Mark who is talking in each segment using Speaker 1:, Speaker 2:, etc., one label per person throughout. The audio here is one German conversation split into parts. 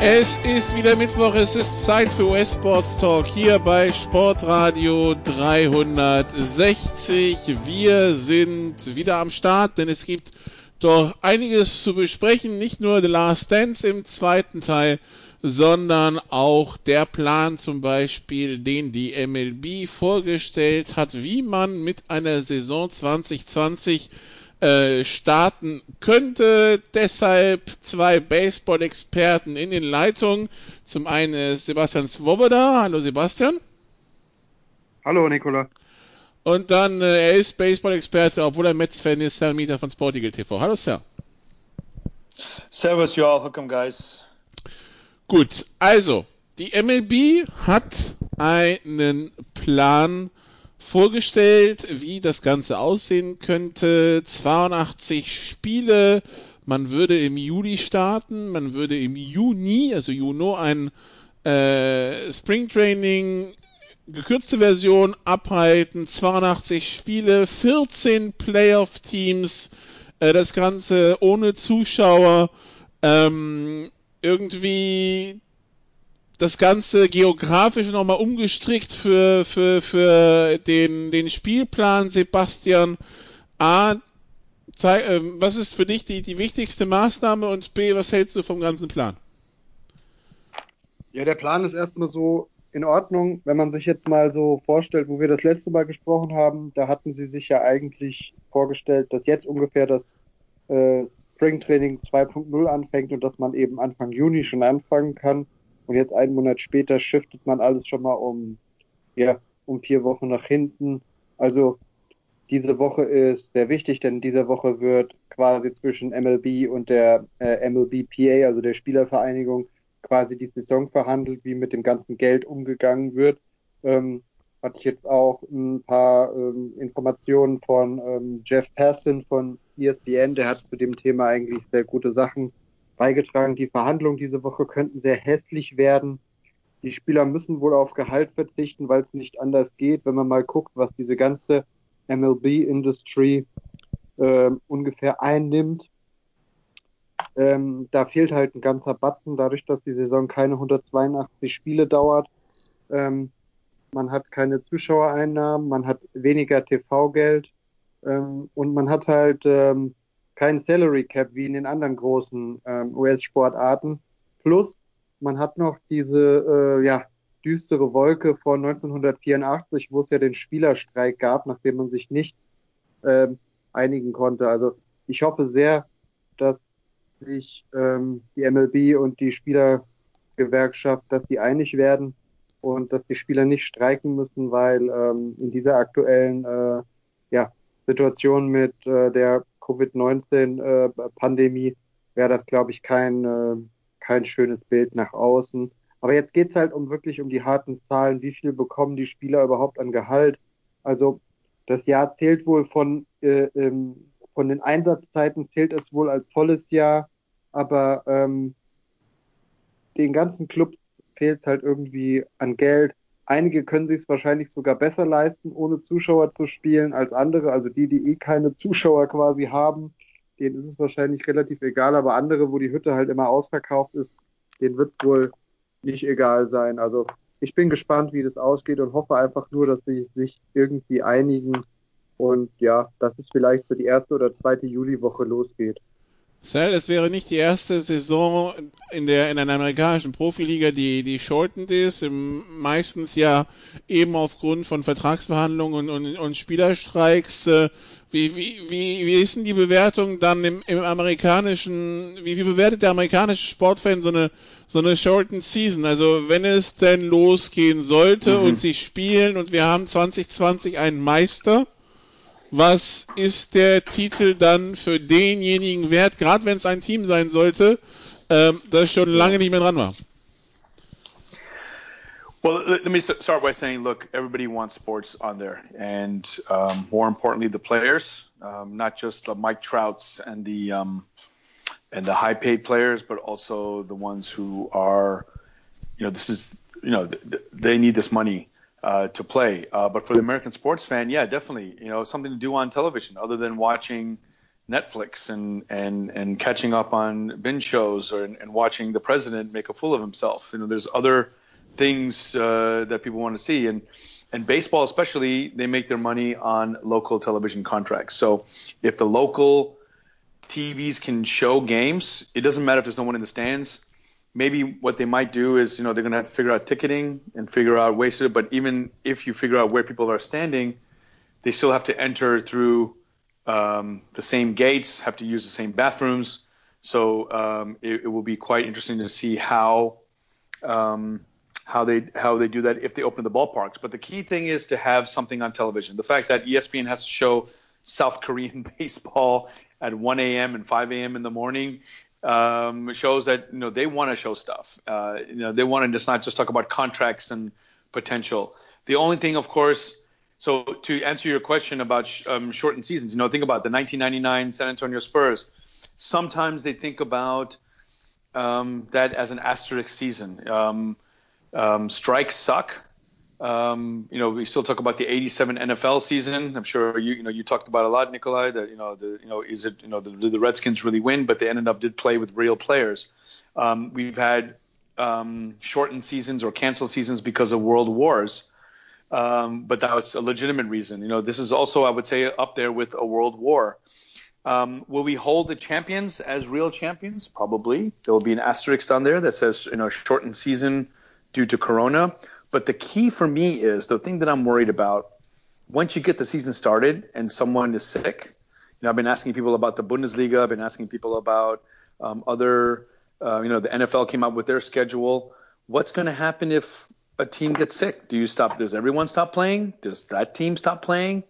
Speaker 1: Es ist wieder Mittwoch, es ist Zeit für US Sports Talk hier bei Sportradio 360. Wir sind wieder am Start, denn es gibt doch einiges zu besprechen. Nicht nur The Last Dance im zweiten Teil, sondern auch der Plan zum Beispiel, den die MLB vorgestellt hat, wie man mit einer Saison 2020 äh, starten könnte. Deshalb zwei Baseball-Experten in den Leitungen. Zum einen Sebastian Swoboda. Hallo Sebastian.
Speaker 2: Hallo Nikola.
Speaker 1: Und dann, äh, er ist Baseball-Experte, obwohl er Mets-Fan ist, Sal Mieter von Sportigal TV. Hallo Sir.
Speaker 3: Servus, you all. Welcome, guys.
Speaker 1: Gut, also, die MLB hat einen Plan vorgestellt, wie das Ganze aussehen könnte. 82 Spiele. Man würde im Juli starten, man würde im Juni, also Juno, ein äh, Springtraining gekürzte Version abhalten. 82 Spiele, 14 Playoff-Teams, äh, das Ganze ohne Zuschauer. Ähm, irgendwie das Ganze geografisch nochmal umgestrickt für, für, für den, den Spielplan, Sebastian. A, zeig, äh, was ist für dich die, die wichtigste Maßnahme und B, was hältst du vom ganzen Plan?
Speaker 2: Ja, der Plan ist erstmal so in Ordnung. Wenn man sich jetzt mal so vorstellt, wo wir das letzte Mal gesprochen haben, da hatten sie sich ja eigentlich vorgestellt, dass jetzt ungefähr das äh, Springtraining 2.0 anfängt und dass man eben Anfang Juni schon anfangen kann. Und jetzt einen Monat später shiftet man alles schon mal um, ja, um vier Wochen nach hinten. Also diese Woche ist sehr wichtig, denn diese Woche wird quasi zwischen MLB und der äh, MLBPA, also der Spielervereinigung, quasi die Saison verhandelt, wie mit dem ganzen Geld umgegangen wird. Ähm, hatte ich jetzt auch ein paar ähm, Informationen von ähm, Jeff Passon von ESPN, der hat zu dem Thema eigentlich sehr gute Sachen beigetragen. Die Verhandlungen diese Woche könnten sehr hässlich werden. Die Spieler müssen wohl auf Gehalt verzichten, weil es nicht anders geht. Wenn man mal guckt, was diese ganze MLB-Industry äh, ungefähr einnimmt, ähm, da fehlt halt ein ganzer Batzen, dadurch, dass die Saison keine 182 Spiele dauert. Ähm, man hat keine Zuschauereinnahmen, man hat weniger TV-Geld ähm, und man hat halt ähm, kein Salary Cap wie in den anderen großen ähm, US-Sportarten. Plus, man hat noch diese äh, ja, düstere Wolke von 1984, wo es ja den Spielerstreik gab, nachdem man sich nicht ähm, einigen konnte. Also ich hoffe sehr, dass sich ähm, die MLB und die Spielergewerkschaft, dass die einig werden und dass die Spieler nicht streiken müssen, weil ähm, in dieser aktuellen äh, ja, Situation mit äh, der Covid-19-Pandemie äh, wäre das, glaube ich, kein, äh, kein schönes Bild nach außen. Aber jetzt geht's halt um wirklich um die harten Zahlen. Wie viel bekommen die Spieler überhaupt an Gehalt? Also das Jahr zählt wohl von, äh, ähm, von den Einsatzzeiten zählt es wohl als volles Jahr, aber ähm, den ganzen Clubs fehlt halt irgendwie an Geld. Einige können sich es wahrscheinlich sogar besser leisten, ohne Zuschauer zu spielen als andere. Also die, die eh keine Zuschauer quasi haben, denen ist es wahrscheinlich relativ egal. Aber andere, wo die Hütte halt immer ausverkauft ist, denen wird es wohl nicht egal sein. Also ich bin gespannt, wie das ausgeht und hoffe einfach nur, dass sie sich irgendwie einigen und ja, dass es vielleicht für die erste oder zweite Juliwoche losgeht.
Speaker 1: Sal, es wäre nicht die erste Saison in der in einer amerikanischen Profiliga, die die shortened ist, im, meistens ja eben aufgrund von Vertragsverhandlungen und, und, und Spielerstreiks. Äh, wie, wie, wie, wie ist denn die Bewertung dann im, im amerikanischen, wie, wie bewertet der amerikanische Sportfan so eine so eine shortened Season? Also wenn es denn losgehen sollte mhm. und sie spielen und wir haben 2020 einen Meister, was ist der Titel dann für denjenigen wert, gerade wenn es ein Team sein sollte, ähm, das schon lange nicht mehr dran war?
Speaker 4: Well, let me start by saying, look, everybody wants sports on there, and um, more importantly, the players, um, not just the Mike Trouts and the um, and the high-paid players, but also the ones who are, you know, this is, you know, they need this money uh, to play. Uh, but for the American sports fan, yeah, definitely, you know, something to do on television other than watching Netflix and and and catching up on binge shows or and, and watching the president make a fool of himself. You know, there's other things uh, that people want to see. And and baseball especially, they make their money on local television contracts. So if the local TVs can show games, it doesn't matter if there's no one in the stands. Maybe what they might do is, you know, they're going to have to figure out ticketing and figure out ways to. But even if you figure out where people are standing, they still have to enter through um, the same gates, have to use the same bathrooms. So um, it, it, will be quite interesting to see how um, how they how they do that if they open the ballparks. But the key thing is to have something on television. The fact that ESPN has to show South Korean baseball at 1 a.m. and 5 a.m. in the morning um, shows that you know they want to show stuff. Uh, you know they want to just not just talk about contracts and potential. The only thing, of course. So to answer your question about sh- um, shortened seasons, you know, think about the 1999 San Antonio Spurs. Sometimes they think about um, that as an asterisk season. Um, um, strikes suck. Um, you know, we still talk about the 87 NFL season. I'm sure you, you know, you talked about a lot, Nikolai, that, you know, the, you know, is it, you know, the, the Redskins really win, but they ended up did play with real players. Um, we've had um, shortened seasons or canceled seasons because of world wars. Um, but that was a legitimate reason. You know, this is also, I would say, up there with a world war. Um, will we hold the champions as real champions? Probably. There will be an asterisk on there that says, you know, shortened season due to Corona. But the key for me is the thing that I'm worried about. Once you get the season started and someone is sick, you know, I've been asking people about the Bundesliga. I've been asking people about um, other, uh, you know, the NFL came out with their schedule. What's going to happen if a team gets sick? Do you stop? Does everyone stop playing? Does that team stop playing?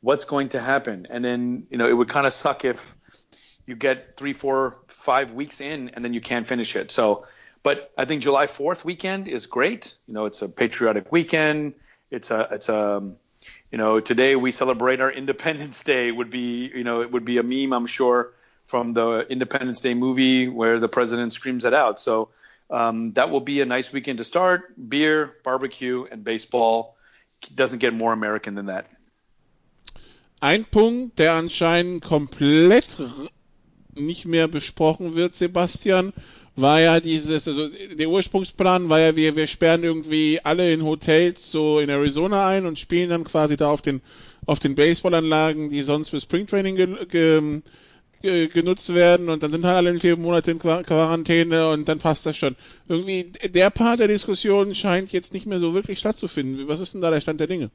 Speaker 4: What's going to happen? And then, you know, it would kind of suck if you get three, four, five weeks in and then you can't finish it. So but I think July 4th weekend is great. You know, it's a patriotic weekend. It's a it's a you know today we celebrate our Independence Day would be you know it would be a meme I'm sure from the Independence Day movie where the president screams it out. So um, that will be a nice weekend to start. Beer, barbecue, and baseball doesn't get more American than that.
Speaker 1: Ein Punkt, der anscheinend komplett nicht mehr besprochen wird, Sebastian, war ja dieses, also der Ursprungsplan war ja, wir, wir sperren irgendwie alle in Hotels so in Arizona ein und spielen dann quasi da auf den, auf den Baseballanlagen, die sonst für Springtraining ge, ge, ge, genutzt werden und dann sind halt alle in vier Monate in Quarantäne und dann passt das schon. Irgendwie der Part der Diskussion scheint jetzt nicht mehr so wirklich stattzufinden. Was ist denn da der Stand der Dinge?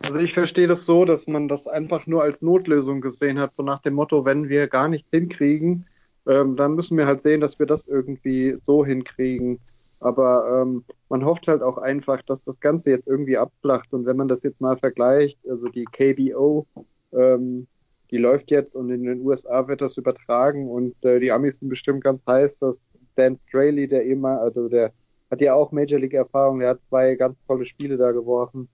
Speaker 2: Also ich verstehe das so, dass man das einfach nur als Notlösung gesehen hat, so nach dem Motto, wenn wir gar nichts hinkriegen, ähm, dann müssen wir halt sehen, dass wir das irgendwie so hinkriegen. Aber ähm, man hofft halt auch einfach, dass das Ganze jetzt irgendwie abflacht. Und wenn man das jetzt mal vergleicht, also die KBO, ähm, die läuft jetzt und in den USA wird das übertragen und äh, die Amis sind bestimmt ganz heiß, dass Dan Straley, der immer, also der hat ja auch Major League Erfahrung, der hat zwei ganz tolle Spiele da geworfen.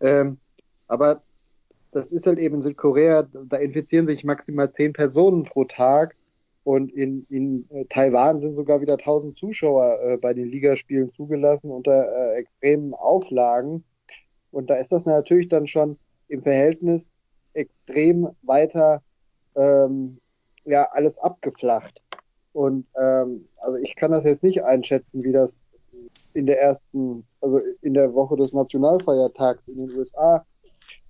Speaker 2: Ähm, aber das ist halt eben in Südkorea, da infizieren sich maximal zehn Personen pro Tag und in, in äh, Taiwan sind sogar wieder 1000 Zuschauer äh, bei den Ligaspielen zugelassen unter äh, extremen Auflagen. Und da ist das natürlich dann schon im Verhältnis extrem weiter ähm, ja alles abgeflacht. Und ähm, also ich kann das jetzt nicht einschätzen, wie das in der ersten, also in der Woche des Nationalfeiertags in den USA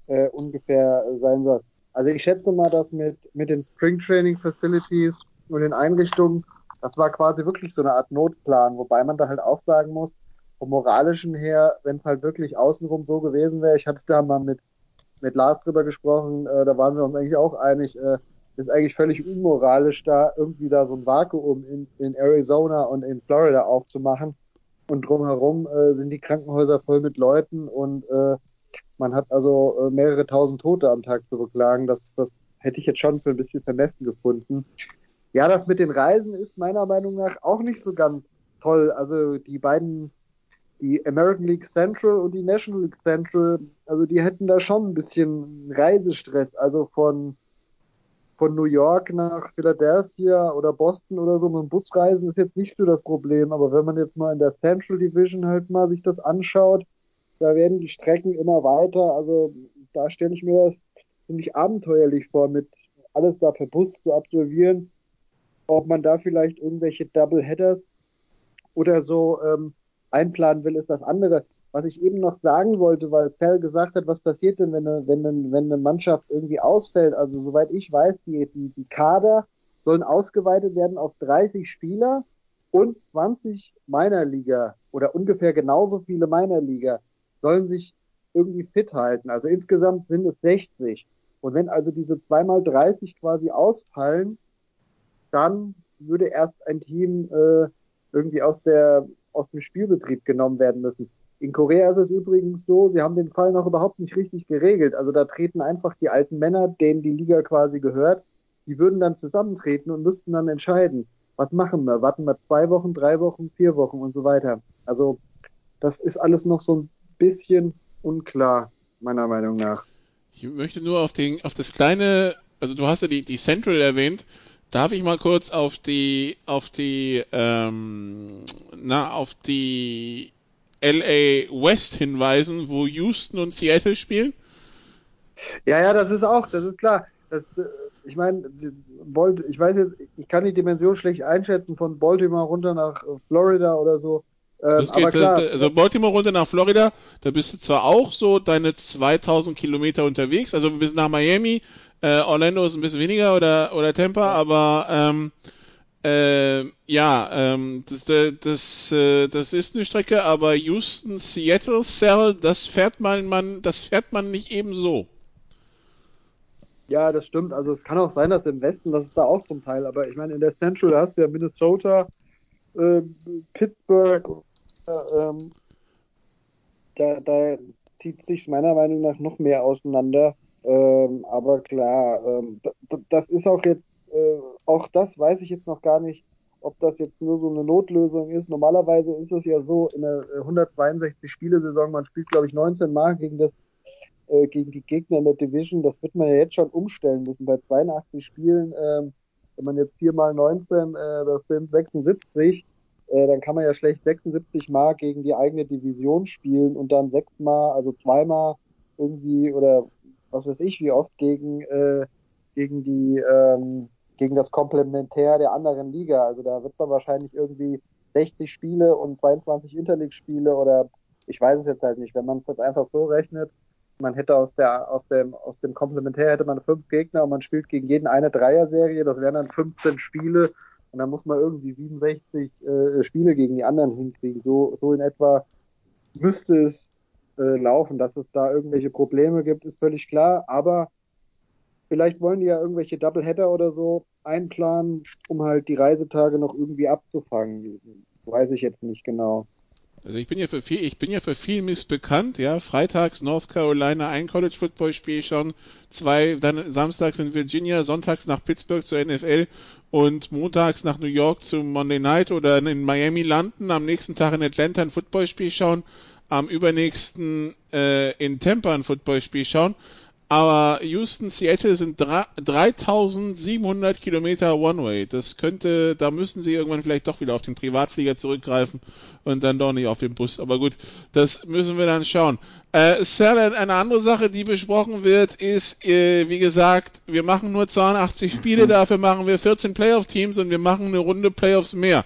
Speaker 2: äh, ungefähr sein soll. Also ich schätze mal, dass mit, mit den Spring Training Facilities und in Einrichtungen, das war quasi wirklich so eine Art Notplan, wobei man da halt auch sagen muss, vom moralischen her, wenn es halt wirklich außenrum so gewesen wäre, ich hatte da mal mit, mit Lars drüber gesprochen, äh, da waren wir uns eigentlich auch einig, äh, ist eigentlich völlig unmoralisch, da irgendwie da so ein Vakuum in, in Arizona und in Florida aufzumachen. Und drumherum äh, sind die Krankenhäuser voll mit Leuten und äh, man hat also äh, mehrere tausend Tote am Tag zu beklagen. Das, das hätte ich jetzt schon für ein bisschen vermessen gefunden. Ja, das mit den Reisen ist meiner Meinung nach auch nicht so ganz toll. Also die beiden die American League Central und die National League Central, also die hätten da schon ein bisschen Reisestress, also von von New York nach Philadelphia oder Boston oder so mit dem Bus reisen ist jetzt nicht so das Problem, aber wenn man jetzt mal in der Central Division halt mal sich das anschaut, da werden die Strecken immer weiter, also da stelle ich mir das ziemlich abenteuerlich vor, mit alles da per Bus zu absolvieren, ob man da vielleicht irgendwelche Double Headers oder so ähm, einplanen will, ist das andere. Was ich eben noch sagen wollte, weil Fell gesagt hat, was passiert denn, wenn eine, wenn eine, wenn eine Mannschaft irgendwie ausfällt? Also soweit ich weiß, die, die, die Kader sollen ausgeweitet werden auf 30 Spieler und 20 Liga oder ungefähr genauso viele Liga sollen sich irgendwie fit halten. Also insgesamt sind es 60. Und wenn also diese zweimal 30 quasi ausfallen, dann würde erst ein Team äh, irgendwie aus der aus dem Spielbetrieb genommen werden müssen. In Korea ist es übrigens so, sie haben den Fall noch überhaupt nicht richtig geregelt. Also da treten einfach die alten Männer, denen die Liga quasi gehört, die würden dann zusammentreten und müssten dann entscheiden, was machen wir? Warten wir zwei Wochen, drei Wochen, vier Wochen und so weiter. Also das ist alles noch so ein bisschen unklar, meiner Meinung nach.
Speaker 1: Ich möchte nur auf den, auf das kleine, also du hast ja die, die Central erwähnt. Darf ich mal kurz auf die, auf die, ähm, na, auf die LA West hinweisen, wo Houston und Seattle spielen?
Speaker 2: Ja, ja, das ist auch, das ist klar. Das, äh, ich meine, ich weiß jetzt, ich kann die Dimension schlecht einschätzen von Baltimore runter nach Florida oder so.
Speaker 1: Ähm, das geht, das, also Baltimore runter nach Florida, da bist du zwar auch so deine 2000 Kilometer unterwegs, also bis nach Miami, äh, Orlando ist ein bisschen weniger oder oder Tampa, aber ähm, äh, ja, ähm, das, das, äh, das ist eine Strecke, aber Houston, Seattle, Cell, das fährt man, man, das fährt man nicht ebenso.
Speaker 2: Ja, das stimmt. Also es kann auch sein, dass im Westen, das ist da auch zum Teil, aber ich meine, in der Central hast du ja Minnesota, äh, Pittsburgh, äh, ähm, da, da zieht sich meiner Meinung nach noch mehr auseinander. Ähm, aber klar, ähm, das ist auch jetzt äh, auch das weiß ich jetzt noch gar nicht, ob das jetzt nur so eine Notlösung ist. Normalerweise ist es ja so, in der 162 Spiele-Saison, man spielt, glaube ich, 19 Mal gegen das äh, gegen die Gegner in der Division. Das wird man ja jetzt schon umstellen müssen. Bei 82 Spielen, äh, wenn man jetzt 4 mal 19, äh, das sind 76, äh, dann kann man ja schlecht 76 Mal gegen die eigene Division spielen und dann sechs Mal, also zweimal irgendwie oder was weiß ich, wie oft gegen, äh, gegen die ähm, gegen das Komplementär der anderen Liga. Also da wird man wahrscheinlich irgendwie 60 Spiele und 22 Interleague-Spiele oder ich weiß es jetzt halt nicht. Wenn man es jetzt einfach so rechnet, man hätte aus der aus dem aus dem Komplementär hätte man fünf Gegner und man spielt gegen jeden eine Dreier-Serie, das wären dann 15 Spiele und dann muss man irgendwie 67 äh, Spiele gegen die anderen hinkriegen. So so in etwa müsste es äh, laufen, dass es da irgendwelche Probleme gibt, ist völlig klar. Aber Vielleicht wollen die ja irgendwelche Doubleheader oder so einplanen, um halt die Reisetage noch irgendwie abzufangen. Weiß ich jetzt nicht genau.
Speaker 1: Also ich bin ja für viel, ich bin ja für viel Mist bekannt, ja. Freitags North Carolina ein College Football Spiel schon, zwei, dann samstags in Virginia, sonntags nach Pittsburgh zur NFL und montags nach New York zum Monday Night oder in Miami landen, am nächsten Tag in Atlanta ein Footballspiel schauen, am übernächsten äh, in Tampa ein Footballspiel schauen. Aber Houston, Seattle sind 3700 Kilometer One-Way. Das könnte, da müssen sie irgendwann vielleicht doch wieder auf den Privatflieger zurückgreifen und dann doch nicht auf den Bus. Aber gut, das müssen wir dann schauen. Äh, Sal, eine andere Sache, die besprochen wird, ist, äh, wie gesagt, wir machen nur 82 Spiele, dafür machen wir 14 Playoff-Teams und wir machen eine Runde Playoffs mehr.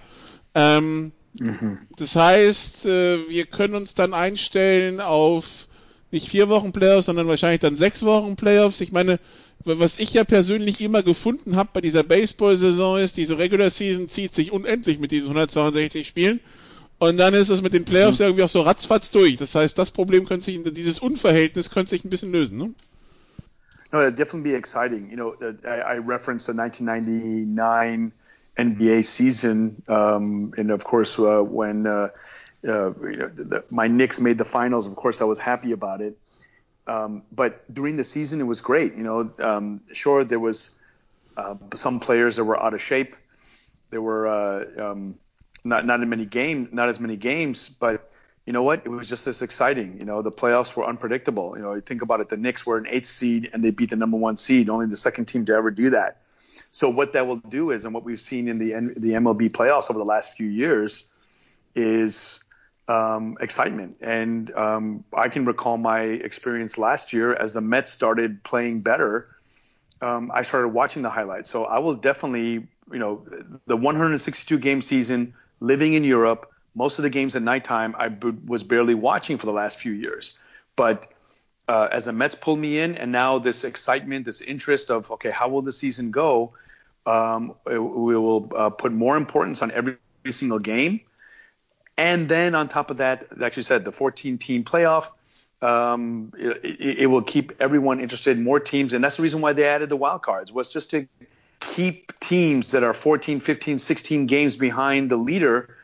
Speaker 1: Ähm, mhm. Das heißt, äh, wir können uns dann einstellen auf nicht vier Wochen Playoffs, sondern wahrscheinlich dann sechs Wochen Playoffs. Ich meine, was ich ja persönlich immer gefunden habe bei dieser Baseball-Saison ist, diese Regular Season zieht sich unendlich mit diesen 162 Spielen. Und dann ist es mit den Playoffs mhm. irgendwie auch so ratzfatz durch. Das heißt, das Problem könnte sich, dieses Unverhältnis könnte sich ein bisschen lösen, ne?
Speaker 5: No, it'd definitely be exciting. You know, uh, I, I referenced the 1999 NBA season, um, and of course, uh, when uh, uh, the, my Knicks made the finals. Of course, I was happy about it. Um, but during the season, it was great. You know, um, sure there was uh, some players that were out of shape. There were uh, um, not not many game, not as many games, but
Speaker 4: you know what? It was just as exciting. You know, the playoffs were unpredictable. You know, you think about it. The Knicks were an eighth seed and they beat the number one seed, only the second team to ever do that. So what that will do is, and what we've seen in the the MLB playoffs over the last few years, is um, excitement. And um, I can recall my experience last year as the Mets started playing better. Um, I started watching the highlights. So I will definitely, you know, the 162 game season, living in Europe, most of the games at nighttime, I b- was barely watching for the last few years. But uh, as the Mets pulled me in, and now this excitement, this interest of, okay, how will the season go? Um, we will uh, put more importance on every single game. And then on top of that, like you said, the 14 team playoff, um, it, it, will keep everyone interested, more teams. And that's the reason why they added the wild cards was just to keep teams that are 14, 15, 16 games behind the leader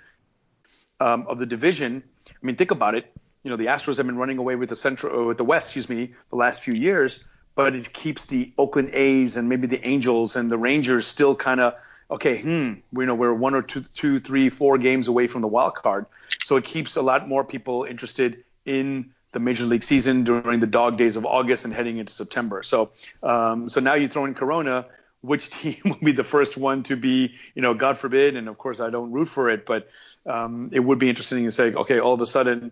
Speaker 4: um, of the division. I mean, think about it. You know, the Astros have been running away with the central, uh, with the West, excuse me, the last few years, but it keeps the Oakland A's and maybe the Angels and the Rangers still kind of okay, hmm, we know we're one or two, two, three, four games away from the wild card. So it keeps a lot more people interested in the major league season during the dog days of August and heading into September. So, um, so now you throw in Corona, which team will be the first one to be, you know, God forbid, and of course I don't root for it, but um, it would be interesting to say, okay, all of a sudden,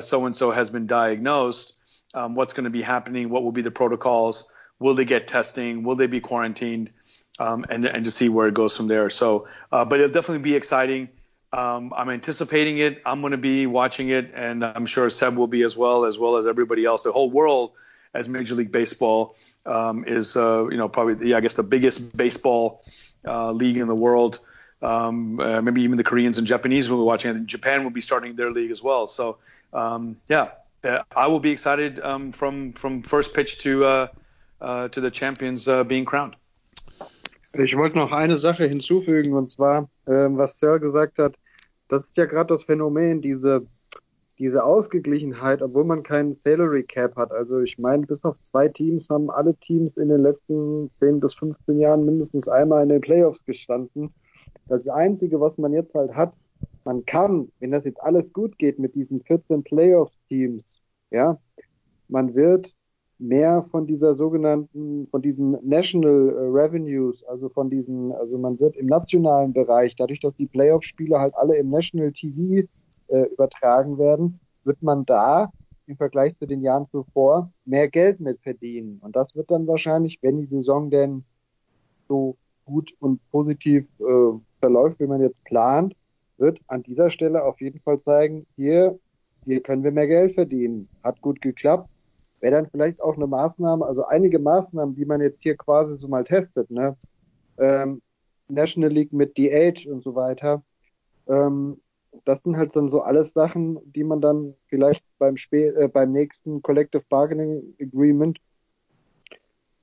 Speaker 4: so and so has been diagnosed. Um, what's going to be happening? What will be the protocols? Will they get testing? Will they be quarantined? um, and and to see where it goes from there. So, uh, but it'll definitely be exciting. Um, I'm anticipating it. I'm going to be watching it, and I'm sure Seb will be as well, as well as everybody else. The whole world, as Major League Baseball um, is, uh, you know, probably yeah, I guess the biggest baseball uh, league in the world. Um, uh, maybe even the Koreans and Japanese will be watching. Japan will be starting their league as well. So um, yeah, uh, I will be excited um, from from first pitch to uh, uh, to the champions uh, being crowned.
Speaker 2: Ich wollte noch eine Sache hinzufügen, und zwar, ähm, was Sir gesagt hat, das ist ja gerade das Phänomen, diese, diese Ausgeglichenheit, obwohl man keinen Salary Cap hat. Also ich meine, bis auf zwei Teams haben alle Teams in den letzten 10 bis 15 Jahren mindestens einmal in den Playoffs gestanden. Das Einzige, was man jetzt halt hat, man kann, wenn das jetzt alles gut geht mit diesen 14 Playoffs-Teams, ja, man wird mehr von dieser sogenannten, von diesen National äh, Revenues, also von diesen, also man wird im nationalen Bereich, dadurch, dass die Playoff-Spiele halt alle im National TV äh, übertragen werden, wird man da im Vergleich zu den Jahren zuvor mehr Geld mit verdienen. Und das wird dann wahrscheinlich, wenn die Saison denn so gut und positiv äh, verläuft, wie man jetzt plant, wird an dieser Stelle auf jeden Fall zeigen, hier, hier können wir mehr Geld verdienen. Hat gut geklappt, wäre dann vielleicht auch eine Maßnahme, also einige Maßnahmen, die man jetzt hier quasi so mal testet, ne? Ähm, National League mit DH und so weiter. Ähm, das sind halt dann so alles Sachen, die man dann vielleicht beim, Sp äh, beim nächsten Collective Bargaining Agreement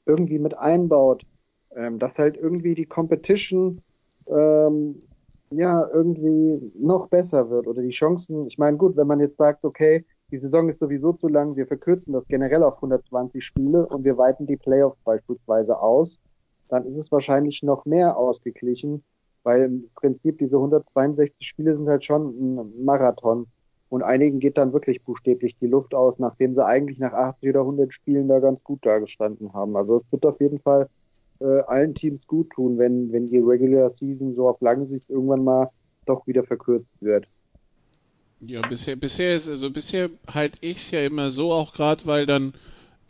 Speaker 2: irgendwie mit einbaut, ähm, dass halt irgendwie die Competition ähm, ja irgendwie noch besser wird oder die Chancen. Ich meine, gut, wenn man jetzt sagt, okay, die Saison ist sowieso zu lang, wir verkürzen das generell auf 120 Spiele und wir weiten die Playoffs beispielsweise aus, dann ist es wahrscheinlich noch mehr ausgeglichen, weil im Prinzip diese 162 Spiele sind halt schon ein Marathon und einigen geht dann wirklich buchstäblich die Luft aus, nachdem sie eigentlich nach 80 oder 100 Spielen da ganz gut dagestanden haben. Also es wird auf jeden Fall äh, allen Teams gut tun, wenn, wenn die Regular Season so auf lange Sicht irgendwann mal doch wieder verkürzt wird.
Speaker 1: Ja, bisher, bisher ist, also bisher halte ich es ja immer so, auch gerade weil dann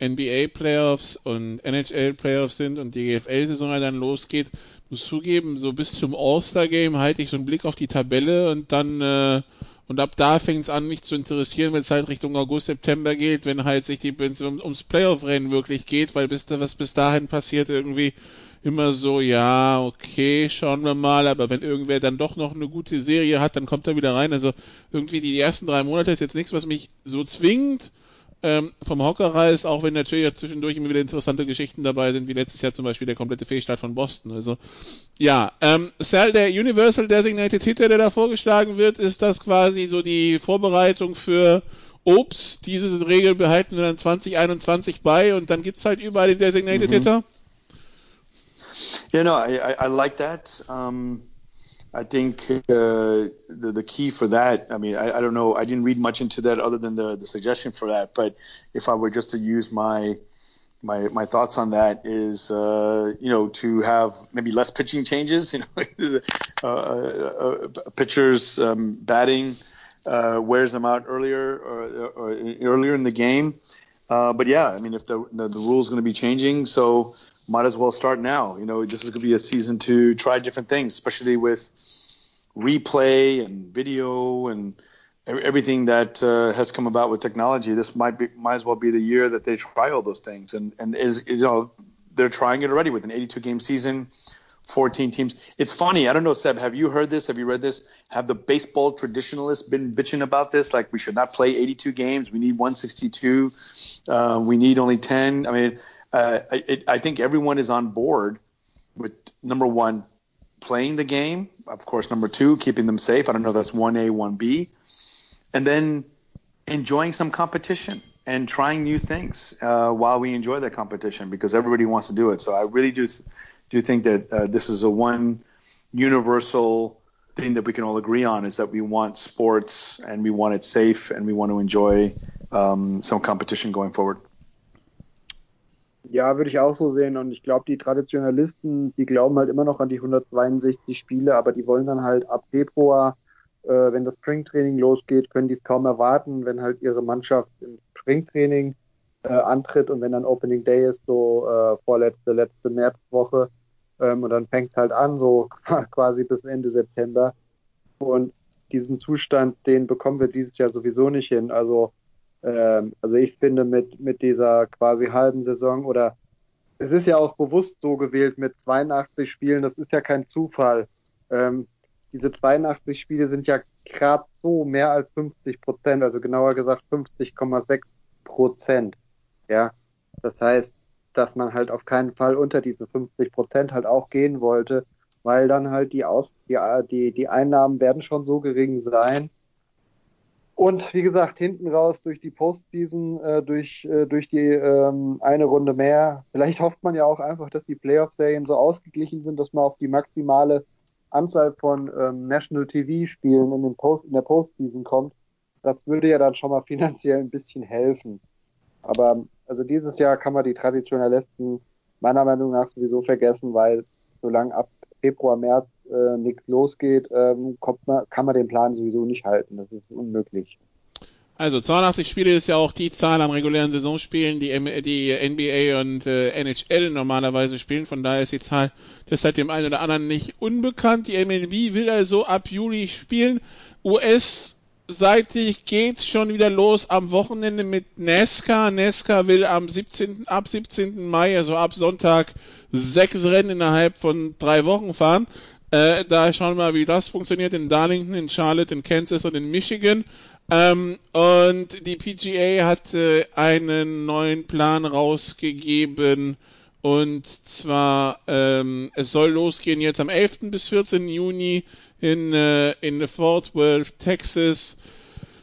Speaker 1: NBA Playoffs und NHL Playoffs sind und die GFL-Saison dann losgeht, muss zugeben, so bis zum All-Star-Game halte ich so einen Blick auf die Tabelle und dann äh, und ab da fängt es an, mich zu interessieren, wenn es halt Richtung August, September geht, wenn halt sich die wenn um, ums Playoff-Rennen wirklich geht, weil bis da was bis dahin passiert irgendwie immer so, ja, okay, schauen wir mal, aber wenn irgendwer dann doch noch eine gute Serie hat, dann kommt er wieder rein. Also irgendwie die ersten drei Monate ist jetzt nichts, was mich so zwingt ähm, vom Hocker reißt, auch wenn natürlich zwischendurch immer wieder interessante Geschichten dabei sind, wie letztes Jahr zum Beispiel der komplette Fehlstart von Boston. Also ja, ähm, Sal, der Universal Designated Hitter, der da vorgeschlagen wird, ist das quasi so die Vorbereitung für Obst. Diese Regel behalten wir dann 2021 bei und dann gibt's halt überall den Designated mhm. Hitter.
Speaker 4: Yeah, no, I, I, I like that. Um, I think uh, the the key for that. I mean, I, I don't know. I didn't read much into that other than the the suggestion for that. But if I were just to use my my my thoughts on that is uh, you know to have maybe less pitching changes. You know, uh, uh, pitchers um, batting uh, wears them out earlier or, or earlier in the game. Uh, but yeah, I mean, if the the, the rules going to be changing, so might as well start now. You know, this is going to be a season to try different things, especially with replay and video and everything that uh, has come about with technology. This might be might as well be the year that they try all those things. And and is you know they're trying it already with an 82 game season. 14 teams. It's funny. I don't know, Seb. Have you heard this? Have you read this? Have the baseball traditionalists been bitching about this? Like we should not play 82 games. We need 162. Uh, we need only 10. I mean, uh, I think everyone is on board with number one, playing the game. Of course, number two, keeping them safe. I don't know if that's 1A, 1B. And then enjoying some competition and trying new things uh, while we enjoy that competition because everybody wants to do it. So I really do do think that uh, this is a one universal thing that we can all agree on is that we want sports and we want it safe and we want to enjoy um, some competition going forward.
Speaker 2: Ja, würde ich auch so sehen. Und ich glaube, die Traditionalisten, die glauben halt immer noch an die 162 Spiele, aber die wollen dann halt ab Februar, äh, wenn das Springtraining losgeht, können die es kaum erwarten, wenn halt ihre Mannschaft im Springtraining äh, antritt und wenn dann Opening Day ist, so äh, vorletzte, letzte Märzwoche, ähm, und dann fängt halt an, so quasi bis Ende September. Und diesen Zustand, den bekommen wir dieses Jahr sowieso nicht hin. Also ähm, also ich finde mit, mit dieser quasi halben Saison oder es ist ja auch bewusst so gewählt mit 82 Spielen, das ist ja kein Zufall. Ähm, diese 82 Spiele sind ja gerade so mehr als 50 Prozent, also genauer gesagt 50,6 Prozent. Ja, das heißt, dass man halt auf keinen Fall unter diese 50 Prozent halt auch gehen wollte, weil dann halt die, Aus die, die, die Einnahmen werden schon so gering sein, und wie gesagt, hinten raus durch die Postseason, äh, durch, äh, durch die ähm, eine Runde mehr. Vielleicht hofft man ja auch einfach, dass die Playoff-Serien so ausgeglichen sind, dass man auf die maximale Anzahl von ähm, National TV-Spielen in, den Post, in der Postseason kommt. Das würde ja dann schon mal finanziell ein bisschen helfen. Aber also dieses Jahr kann man die Traditionalisten meiner Meinung nach sowieso vergessen, weil solange ab Februar, März äh, nichts losgeht, ähm, man, kann man den Plan sowieso nicht halten. Das ist unmöglich.
Speaker 1: Also 82 Spiele ist ja auch die Zahl am regulären Saisonspielen, die, die NBA und äh, NHL normalerweise spielen. Von daher ist die Zahl deshalb dem einen oder anderen nicht unbekannt. Die MLB will also ab Juli spielen. US seitig geht's schon wieder los am Wochenende mit NASCAR. NASCAR will am 17. ab 17. Mai, also ab Sonntag, sechs Rennen innerhalb von drei Wochen fahren. Äh, da schauen wir mal, wie das funktioniert in Darlington, in Charlotte, in Kansas und in Michigan. Ähm, und die PGA hat äh, einen neuen Plan rausgegeben. Und zwar, ähm, es soll losgehen jetzt am 11. bis 14. Juni in, äh, in Fort Worth, Texas.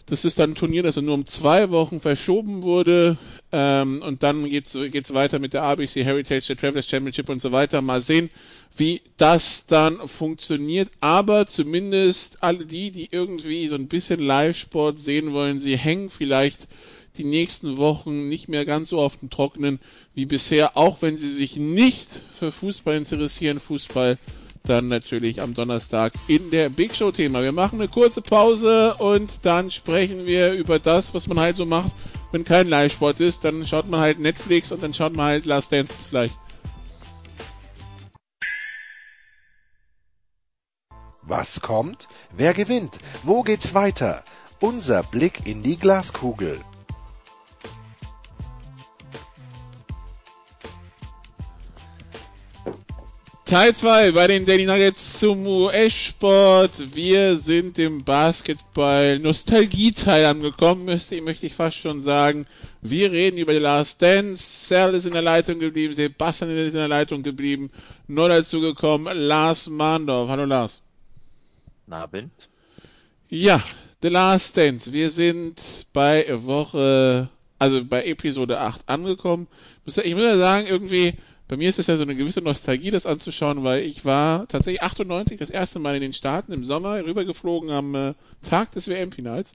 Speaker 1: Das ist dann ein Turnier, das nur um zwei Wochen verschoben wurde. Ähm, und dann geht's geht's weiter mit der ABC Heritage, der Travelers Championship und so weiter. Mal sehen, wie das dann funktioniert. Aber zumindest alle die, die irgendwie so ein bisschen Live-Sport sehen wollen, sie hängen vielleicht die nächsten Wochen nicht mehr ganz so auf dem Trockenen wie bisher, auch wenn sie sich nicht für Fußball interessieren. Fußball dann natürlich am Donnerstag in der Big Show Thema. Wir machen eine kurze Pause und dann sprechen wir über das, was man halt so macht, wenn kein Live-Sport ist. Dann schaut man halt Netflix und dann schaut man halt Last Dance. Bis gleich.
Speaker 6: Was kommt? Wer gewinnt? Wo geht's weiter? Unser Blick in die Glaskugel.
Speaker 1: Teil 2 bei den Daily Nuggets zum US-Sport. Wir sind im Basketball Nostalgie-Teil angekommen, müsste, möchte ich fast schon sagen. Wir reden über The Last Dance. Sal ist in der Leitung geblieben, Sebastian ist in der Leitung geblieben. Neu dazu gekommen, Lars Mandorf. Hallo Lars.
Speaker 3: Abend.
Speaker 1: Ja, The Last Dance. Wir sind bei Woche, also bei Episode 8 angekommen. Ich muss ja sagen, irgendwie, bei mir ist es ja so eine gewisse Nostalgie, das anzuschauen, weil ich war tatsächlich 98 das erste Mal in den Staaten im Sommer rübergeflogen am äh, Tag des WM-Finals,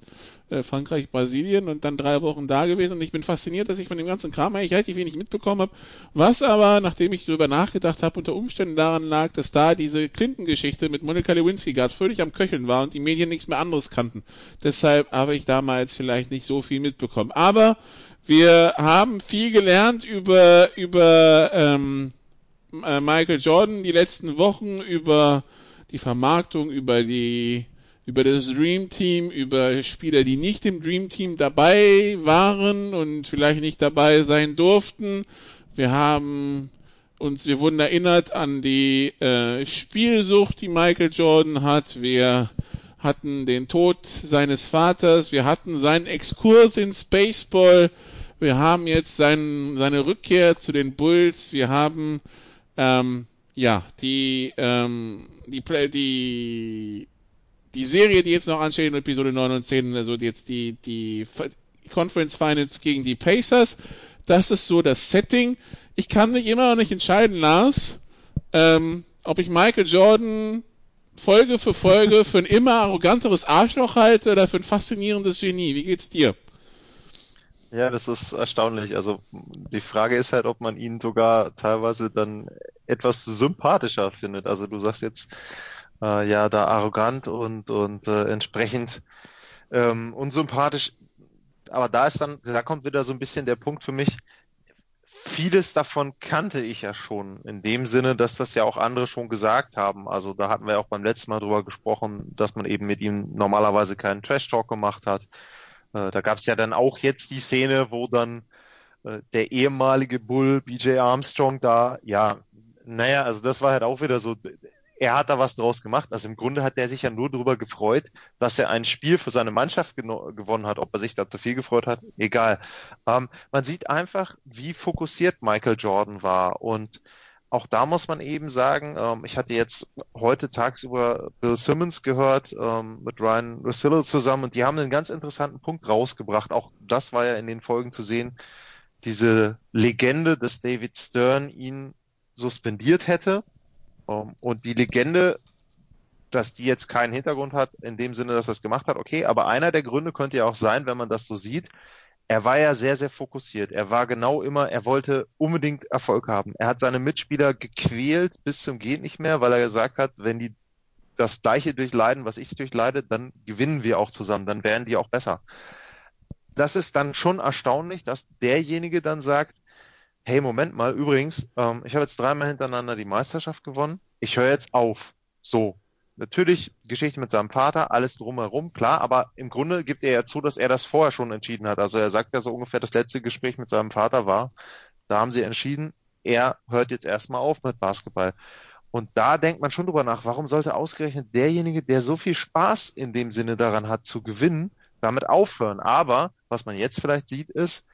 Speaker 1: äh, Frankreich, Brasilien und dann drei Wochen da gewesen und ich bin fasziniert, dass ich von dem ganzen Kram eigentlich relativ wenig mitbekommen habe, was aber, nachdem ich darüber nachgedacht habe, unter Umständen daran lag, dass da diese Clinton-Geschichte mit Monika Lewinsky gerade völlig am Köcheln war und die Medien nichts mehr anderes kannten. Deshalb habe ich damals vielleicht nicht so viel mitbekommen. Aber wir haben viel gelernt über, über ähm, äh, Michael Jordan die letzten Wochen, über die Vermarktung, über die über das Dream Team, über Spieler, die nicht im Dream Team dabei waren und vielleicht nicht dabei sein durften. Wir haben uns, wir wurden erinnert an die äh, Spielsucht, die Michael Jordan hat. Wir hatten den Tod seines Vaters, wir hatten seinen Exkurs in Spaceball, wir haben jetzt sein, seine Rückkehr zu den Bulls, wir haben ähm, ja die ähm, die die die Serie, die jetzt noch ansteht in Episode 9 und 10, also jetzt die die Conference Finals gegen die Pacers. Das ist so das Setting. Ich kann mich immer noch nicht entscheiden, Lars, ähm, ob ich Michael Jordan Folge für Folge für ein immer arroganteres Arschloch halte oder für ein faszinierendes Genie. Wie geht's dir?
Speaker 3: Ja, das ist erstaunlich. Also die Frage ist halt, ob man ihn sogar teilweise dann etwas sympathischer findet. Also du sagst jetzt äh, ja da arrogant und und äh, entsprechend ähm, unsympathisch. Aber da ist dann, da kommt wieder so ein bisschen der Punkt für mich. Vieles davon kannte ich ja schon, in dem Sinne, dass das ja auch andere schon gesagt haben. Also da hatten wir auch beim letzten Mal drüber gesprochen, dass man eben mit ihm normalerweise keinen Trash Talk gemacht hat äh, da gab es ja dann auch jetzt die Szene, wo dann äh, der ehemalige Bull BJ Armstrong da, ja, naja, also das war halt auch wieder so, er hat da was draus gemacht. Also im Grunde hat er sich ja nur darüber gefreut, dass er ein Spiel für seine Mannschaft gewonnen hat. Ob er sich da zu viel gefreut hat, egal. Ähm, man sieht einfach, wie fokussiert Michael Jordan war und auch da muss man eben sagen, ähm, ich hatte jetzt heute tagsüber Bill Simmons gehört ähm, mit Ryan Russillo zusammen und die haben einen ganz interessanten Punkt rausgebracht. Auch das war ja in den Folgen zu sehen. Diese Legende, dass David Stern ihn suspendiert hätte und die Legende, dass die jetzt keinen Hintergrund hat, in dem Sinne, dass er es gemacht hat, okay, aber einer der Gründe könnte ja auch sein, wenn man das so sieht, er war ja sehr, sehr fokussiert. Er war genau immer, er wollte unbedingt Erfolg haben. Er hat seine Mitspieler gequält bis zum geht nicht mehr, weil er gesagt hat, wenn die das gleiche durchleiden, was ich durchleide, dann gewinnen wir auch zusammen, dann werden die auch besser. Das ist dann schon erstaunlich, dass derjenige dann sagt, hey, Moment mal, übrigens, ähm, ich habe jetzt dreimal hintereinander die Meisterschaft gewonnen, ich höre jetzt auf. So, Natürlich Geschichte mit seinem Vater, alles drumherum, klar, aber im Grunde gibt er ja zu, dass er das vorher schon entschieden hat. Also er sagt ja so ungefähr, das letzte Gespräch mit seinem Vater war, da haben sie entschieden, er hört jetzt erstmal auf mit Basketball. Und da denkt man schon drüber nach, warum sollte ausgerechnet derjenige, der so viel Spaß in dem Sinne daran hat zu gewinnen, damit aufhören. Aber was man jetzt vielleicht sieht, ist,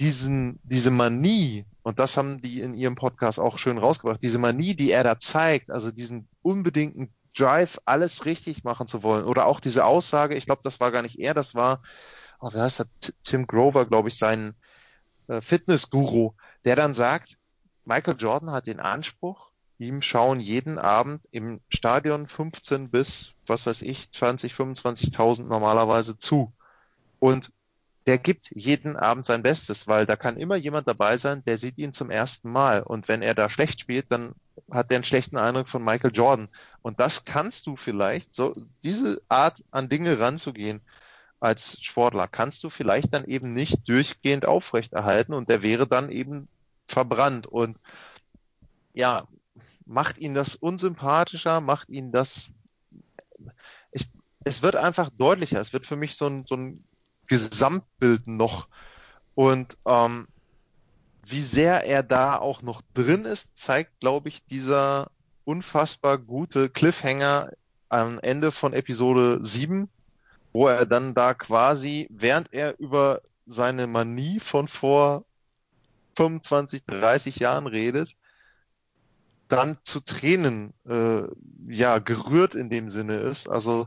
Speaker 3: diesen, diese Manie, und das haben die in ihrem Podcast auch schön rausgebracht, diese Manie, die er da zeigt, also diesen unbedingten Drive, alles richtig machen zu wollen. Oder auch diese Aussage, ich glaube, das war gar nicht er, das war, oh, wer heißt das? Tim Grover, glaube ich, sein äh, Fitnessguru, der dann sagt, Michael Jordan hat den Anspruch, ihm schauen jeden Abend im Stadion 15 bis, was weiß ich, 20, 25.000 normalerweise zu. Und der gibt jeden Abend sein Bestes, weil da kann immer jemand dabei sein, der sieht ihn zum ersten Mal. Und wenn er da schlecht spielt, dann hat der einen schlechten Eindruck von Michael Jordan. Und das kannst du vielleicht, so diese Art an Dinge ranzugehen als Sportler, kannst du vielleicht dann eben nicht durchgehend aufrechterhalten und der wäre dann eben verbrannt. Und ja, macht ihn das unsympathischer, macht ihn das. Ich, es wird einfach deutlicher. Es wird für mich so ein, so ein Gesamtbild noch. Und ähm, wie sehr er da auch noch drin ist, zeigt, glaube ich, dieser unfassbar gute Cliffhanger am Ende von Episode 7, wo er dann da quasi, während er über seine Manie von vor 25, 30 Jahren redet, dann zu Tränen äh, ja gerührt in dem Sinne ist. Also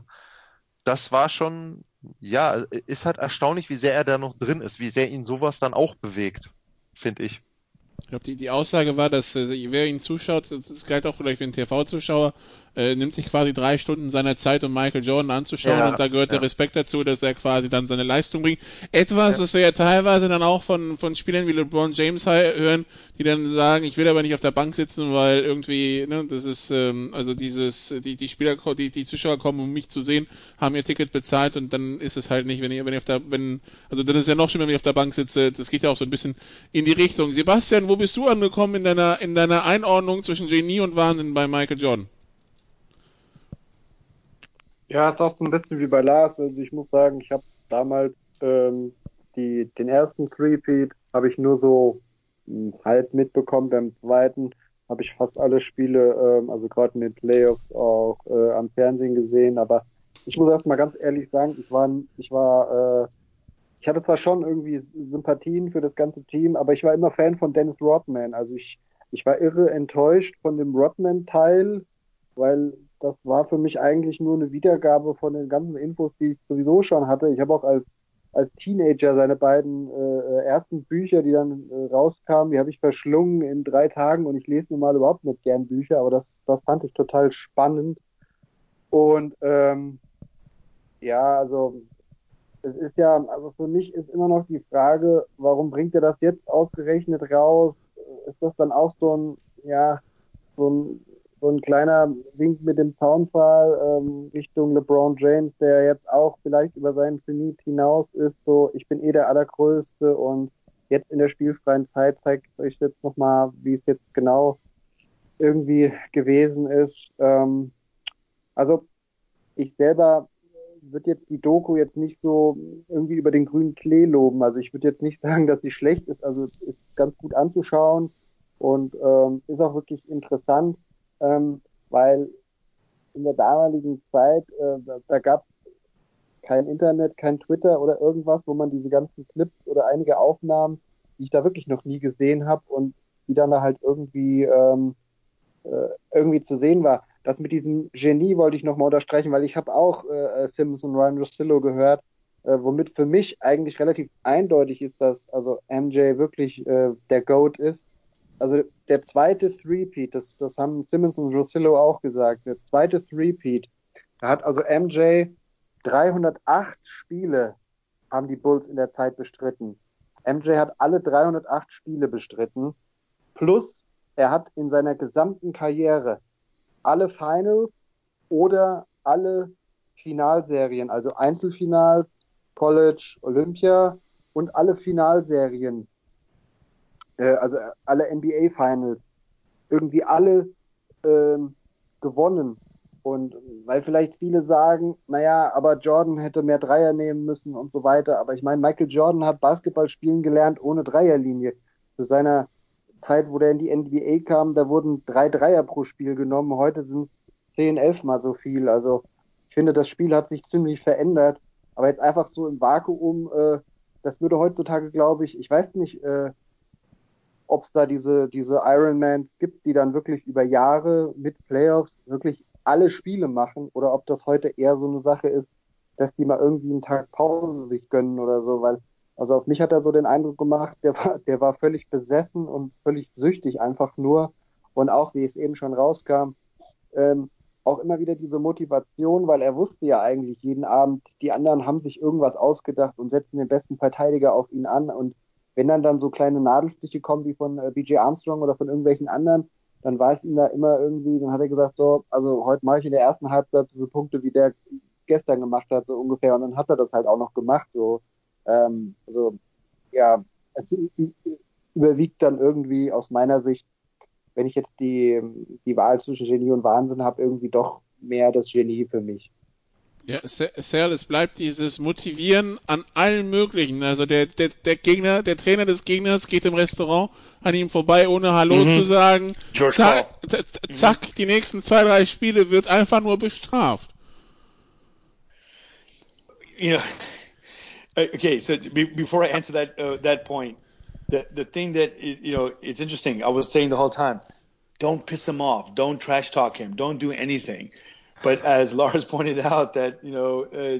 Speaker 3: das war schon, ja, ist halt erstaunlich, wie sehr er da noch drin ist, wie sehr ihn sowas dann auch bewegt finde ich.
Speaker 1: Ich glaube, die, die Aussage war, dass äh, wer ihn zuschaut, das, galt auch vielleicht für einen TV-Zuschauer, äh, nimmt sich quasi drei Stunden seiner Zeit, um Michael Jordan anzuschauen
Speaker 3: Ja,
Speaker 1: und da gehört
Speaker 3: ja.
Speaker 1: der Respekt dazu, dass er quasi dann seine Leistung bringt. Etwas, was wir ja teilweise dann auch von, von Spielern wie LeBron James hören, die dann sagen, ich will aber nicht auf der Bank sitzen, weil irgendwie, ne, das ist, ähm, also dieses, die, die Spieler, die, die Zuschauer kommen, um mich zu sehen, haben ihr Ticket bezahlt und dann ist es halt nicht, wenn ihr, wenn ihr auf der, wenn, also dann ist es ja noch schlimmer, wenn ich auf der Bank sitze, das geht ja auch so ein bisschen in die Richtung. Sebastian, wo bist du angekommen in deiner, in deiner Einordnung zwischen Genie und Wahnsinn bei Michael Jordan?
Speaker 2: Ja, ist auch so ein bisschen wie bei Lars. Also ich muss sagen, ich habe damals ähm, die, den ersten Three-Peat habe ich nur so mh, halb mitbekommen. Beim zweiten habe ich fast alle Spiele, ähm, also gerade in den Playoffs auch äh, am Fernsehen gesehen. Aber ich muss erst mal ganz ehrlich sagen, ich war, ich war, äh, ich hatte zwar schon irgendwie Sympathien für das ganze Team, aber ich war immer Fan von Dennis Rodman. Also ich, ich war irre enttäuscht von dem Rodman-Teil, weil das war für mich eigentlich nur eine Wiedergabe von den ganzen Infos, die ich sowieso schon hatte. Ich habe auch als, als Teenager seine beiden äh, ersten Bücher, die dann äh, rauskamen, die habe ich verschlungen in drei Tagen und ich lese normal überhaupt nicht gern Bücher, aber das, das fand ich total spannend. Und ähm, ja, also es ist ja, also für mich ist immer noch die Frage, warum bringt er das jetzt ausgerechnet raus? Ist das dann auch so ein, ja, so ein, so ein kleiner Wink mit dem Zaunpfahl ähm, Richtung LeBron James, der jetzt auch vielleicht über seinen Zenit hinaus ist, so ich bin eh der Allergrößte und jetzt in der spielfreien Zeit zeigt euch jetzt nochmal, wie es jetzt genau irgendwie gewesen ist. Ähm, also ich selber würde jetzt die Doku jetzt nicht so irgendwie über den grünen Klee loben. Also ich würde jetzt nicht sagen, dass sie schlecht ist. Also ist ganz gut anzuschauen und ähm, ist auch wirklich interessant, ähm, weil in der damaligen Zeit, äh, da, da gab es kein Internet, kein Twitter oder irgendwas, wo man diese ganzen Clips oder einige Aufnahmen, die ich da wirklich noch nie gesehen habe und die dann da halt irgendwie ähm, äh, irgendwie zu sehen war. Das mit diesem Genie wollte ich nochmal unterstreichen, weil ich habe auch äh, Simmons und Ryan Rossillo gehört, äh, womit für mich eigentlich relativ eindeutig ist, dass also MJ wirklich äh, der GOAT ist. Also der zweite Three-Peat, das, das haben Simmons und Rossillo auch gesagt, der zweite Three-Peat, da hat also MJ 308 Spiele haben die Bulls in der Zeit bestritten. MJ hat alle 308 Spiele bestritten, plus er hat in seiner gesamten Karriere alle Finals oder alle Finalserien, also Einzelfinals, College, Olympia und alle Finalserien, äh, also alle NBA Finals, irgendwie alle ähm, gewonnen. Und weil vielleicht viele sagen, naja, aber Jordan hätte mehr Dreier nehmen müssen und so weiter. Aber ich meine, Michael Jordan hat Basketball spielen gelernt ohne Dreierlinie. Zu seiner Zeit, wo der in die NBA kam, da wurden drei Dreier pro Spiel genommen. Heute sind es zehn, elf mal so viel. Also ich finde, das Spiel hat sich ziemlich verändert. Aber jetzt einfach so im Vakuum, äh, das würde heutzutage, glaube ich, ich weiß nicht, äh, ob es da diese, diese Ironmans gibt, die dann wirklich über Jahre mit Playoffs wirklich alle Spiele machen oder ob das heute eher so eine Sache ist, dass die mal irgendwie einen Tag Pause sich gönnen oder so, weil also auf mich hat er so den Eindruck gemacht, der war, der war völlig besessen und völlig süchtig einfach nur. Und auch, wie es eben schon rauskam, ähm, auch immer wieder diese Motivation, weil er wusste ja eigentlich jeden Abend, die anderen haben sich irgendwas ausgedacht und setzen den besten Verteidiger auf ihn an. Und wenn dann dann so kleine Nadelstiche kommen wie von äh, BJ Armstrong oder von irgendwelchen anderen, dann war es ihm da immer irgendwie, dann hat er gesagt, so, also heute mache ich in der ersten Halbzeit so Punkte, wie der gestern gemacht hat, so ungefähr. Und dann hat er das halt auch noch gemacht, so. Ähm, also, ja, es überwiegt dann irgendwie aus meiner Sicht, wenn ich jetzt die, die Wahl zwischen Genie und Wahnsinn habe, irgendwie doch mehr das Genie für mich.
Speaker 1: Ja, Serl, es bleibt dieses Motivieren an allen möglichen. Also der, der, der Gegner, der Trainer des Gegners geht im Restaurant an ihm vorbei, ohne Hallo
Speaker 5: Mhm.
Speaker 1: zu sagen.
Speaker 5: George
Speaker 1: Zack, zack, die nächsten zwei, drei Spiele wird einfach nur bestraft.
Speaker 4: you know uh, okay so be, before i answer that uh, that point the the thing that you know it's interesting i was saying the whole time don't piss him off don't trash talk him don't do anything but as lars pointed out that you know uh,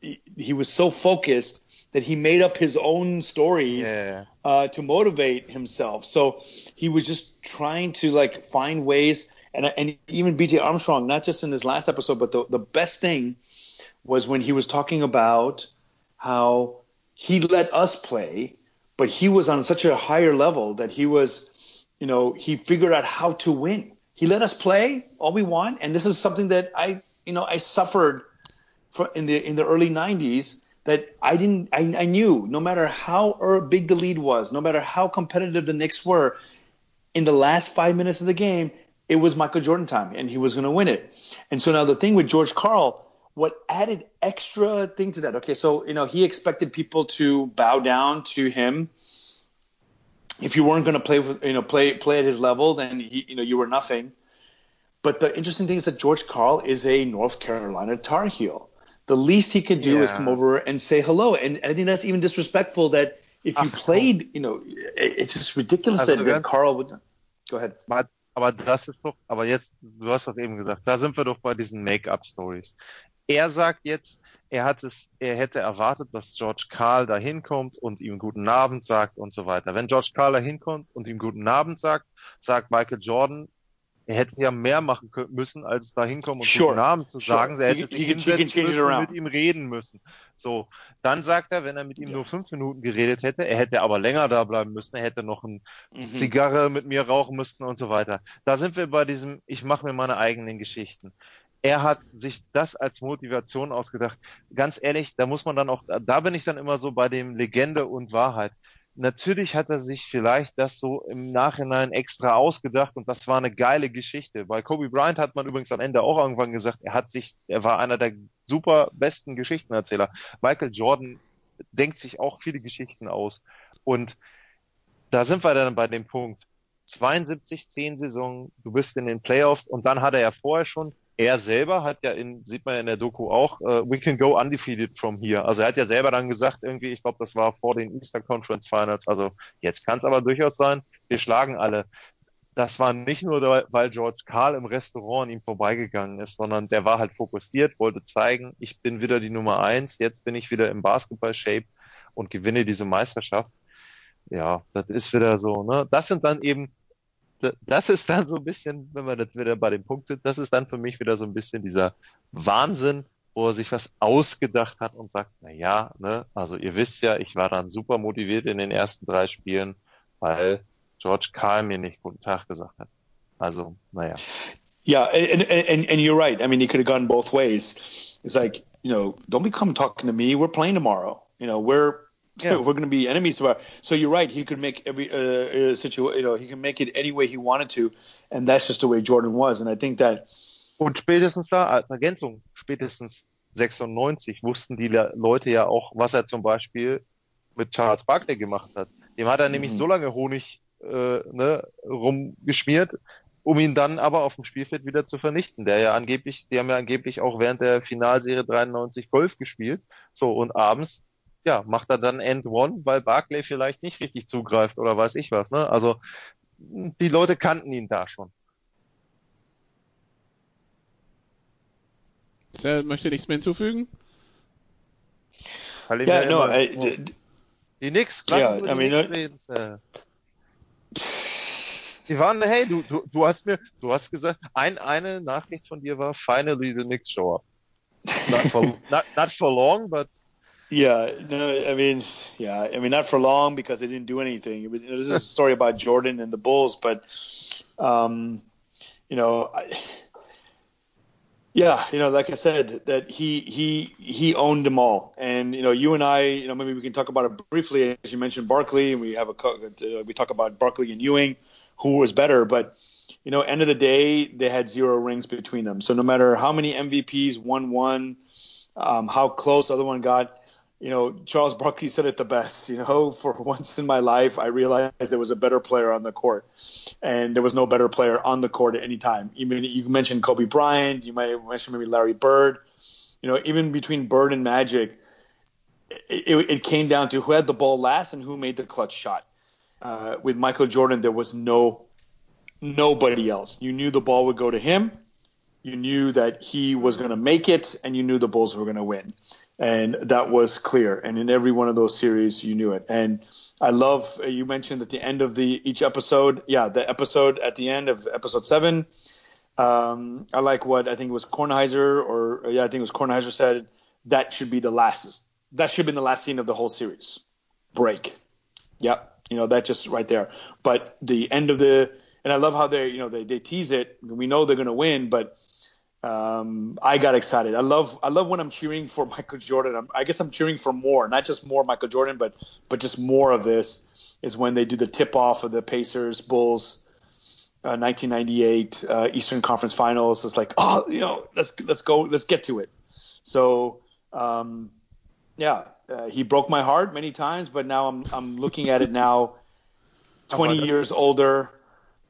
Speaker 4: he, he was so focused that he made up his own stories
Speaker 3: Yeah.
Speaker 4: uh, to motivate himself. So he was just trying to like find ways, and and even B.J. Armstrong, not just in this last episode, but the the best thing was when he was talking about how he let us play, but he was on such a higher level that he was, you know, he figured out how to win. He let us play all we want, and this is something that I, you know, I suffered for in the in the early '90s that I didn't, I, I knew no matter how er- big the lead was, no matter how competitive the Knicks were, in the last five minutes of the game, it was Michael Jordan time, and he was going to win it. And so now the thing with George Carl, what added extra thing to that? Okay, so you know he expected people to bow down to him. If you weren't going to play with, you know, play play at his level, then he, you know you were nothing. But the interesting thing is that George Carl is a North Carolina Tar Heel. The least he could do is come over and say hello, and, and I think that's even disrespectful. That if you played, you know, it's just ridiculous
Speaker 3: Also
Speaker 4: that, that Carl would. Go ahead.
Speaker 3: Aber, aber das ist doch, aber jetzt, du hast doch eben gesagt, da sind wir doch bei diesen Make-up-Stories. Er sagt jetzt, er hat es, er hätte erwartet, dass George Carl da hinkommt und ihm guten Abend sagt und so weiter. Wenn George Carl da hinkommt und ihm guten Abend sagt, sagt Michael Jordan, er hätte ja mehr machen müssen, als da hinkommen und
Speaker 4: Sure.
Speaker 3: guten Abend zu
Speaker 4: Sure.
Speaker 3: sagen. Er
Speaker 4: He-
Speaker 3: hätte sich hinsetzen müssen,
Speaker 4: around.
Speaker 3: mit ihm reden müssen. So. Dann sagt er, wenn er mit ihm nur fünf Minuten geredet hätte, er hätte aber länger da bleiben müssen, er hätte noch ein
Speaker 4: Mhm.
Speaker 3: Zigarre mit mir rauchen müssten und so weiter. Da sind wir bei diesem, ich mache mir meine eigenen Geschichten. Er hat sich das als Motivation ausgedacht. Ganz ehrlich, da muss man dann auch, da bin ich dann immer so bei dem Legende und Wahrheit. Natürlich hat er sich vielleicht das so im Nachhinein extra ausgedacht und das war eine geile Geschichte. Bei Kobe Bryant hat man übrigens am Ende auch irgendwann gesagt, er hat sich, er war einer der super besten Geschichtenerzähler. Michael Jordan denkt sich auch viele Geschichten aus und da sind wir dann bei dem Punkt. 72, 10 Saison, du bist in den Playoffs und dann hat er ja vorher schon, er selber hat ja in, sieht man ja in der Doku auch, äh, we can go undefeated from here. Also er hat ja selber dann gesagt, irgendwie, ich glaube, das war vor den Easter Conference Finals, also jetzt kann es aber durchaus sein, wir schlagen alle. Das war nicht nur, weil George Karl im Restaurant an ihm vorbeigegangen ist, sondern der war halt fokussiert, wollte zeigen, ich bin wieder die Nummer eins, jetzt bin ich wieder im Basketball-Shape und gewinne diese Meisterschaft ja, das ist wieder so, ne? Das sind dann eben, das ist dann so ein bisschen, wenn wir jetzt wieder bei dem Punkt sind, das ist dann für mich wieder so ein bisschen dieser Wahnsinn, wo er sich was ausgedacht hat und sagt, na ja, ne, also ihr wisst ja, ich war dann super motiviert in den ersten drei Spielen, weil George Karl mir nicht guten Tag gesagt hat. Also, naja.
Speaker 4: Yeah, and, and and you're right. I mean, he could have gone both ways. It's like you know, don't be come talking to me. We're playing tomorrow. You know, we're
Speaker 3: Yeah.
Speaker 4: we're going to be enemies tomorrow. So you're right. He could make every uh, uh, situation. You know, he can make it any way he wanted to, and that's just the way Jordan was. And I think that
Speaker 3: Und spätestens da, als Ergänzung, spätestens 96 wussten die Le- Leute ja auch, was er zum Beispiel mit Charles Barkley gemacht hat. Dem hat er nämlich
Speaker 4: Mhm.
Speaker 3: so lange Honig äh, ne, rumgeschmiert, um ihn dann aber auf dem Spielfeld wieder zu vernichten. Der ja angeblich, die haben ja angeblich auch während der Finalserie 93 Golf gespielt. So, und abends, ja, macht er dann End One, weil Barkley vielleicht nicht richtig zugreift oder weiß ich was. Ne? Also die Leute kannten ihn da schon.
Speaker 1: Sir möchte nichts mehr hinzufügen?
Speaker 3: Ihm
Speaker 4: yeah,
Speaker 3: ja
Speaker 4: no, I, d- d-
Speaker 3: Die Knicks,
Speaker 4: Ja,
Speaker 3: über
Speaker 4: I
Speaker 3: die
Speaker 4: mean,
Speaker 3: Knicks reden, Sir. Die waren, hey, du, du, du hast mir, du hast gesagt, ein, eine Nachricht von dir war, finally the Knicks show up. Not for, not, not for long, but
Speaker 4: yeah, no, I mean, yeah, I mean, not for long because they didn't do anything. It was, you know, this is a story about Jordan and the Bulls, but um, you know, I, yeah, you know, like I said, that he he he owned them all, and you know, you and I, you know, maybe we can talk about it briefly. As you mentioned, Barkley, and we have a uh, we talk about Barkley and Ewing, who was better, but you know, end of the day, they had zero rings between them. So no matter how many MVPs one won, um, how close the other one got, you know, Charles Barkley said it the best. You know, for once in my life, I realized there was a better player on the court, and there was no better player on the court at any time. Even you mentioned Kobe Bryant, you might mention maybe Larry Bird. You know, even between Bird and Magic, it, it, came down to who had the ball last and who made the clutch shot. Uh, with Michael Jordan, there was no nobody else. You knew the ball would go to him. You knew that he was going to make it, and you knew the Bulls were going to win. And that was clear. And in every one of those series, you knew it. And I love, you mentioned at the end of the each episode, yeah, the episode at the end of episode seven. Um, I like what I think it was Kornheiser, or yeah, I think it was Kornheiser said that should be the last, that should be the last scene of the whole series. Break. Yep. You know, that just right there. But the end of the, and I love how they, you know, they, they tease it. We know they're going to win, but um, I got excited. I love I love when I'm cheering for Michael Jordan. I'm, i guess I'm cheering for more, not just more Michael Jordan, but but just more of this. Is when they do the tip off of the Pacers Bulls. Uh, 1998 uh, Eastern Conference Finals. It's like, oh, you know, let's let's go, let's get to it. So, um, yeah, uh, he broke my heart many times, but now I'm I'm looking at it now, 20 years older.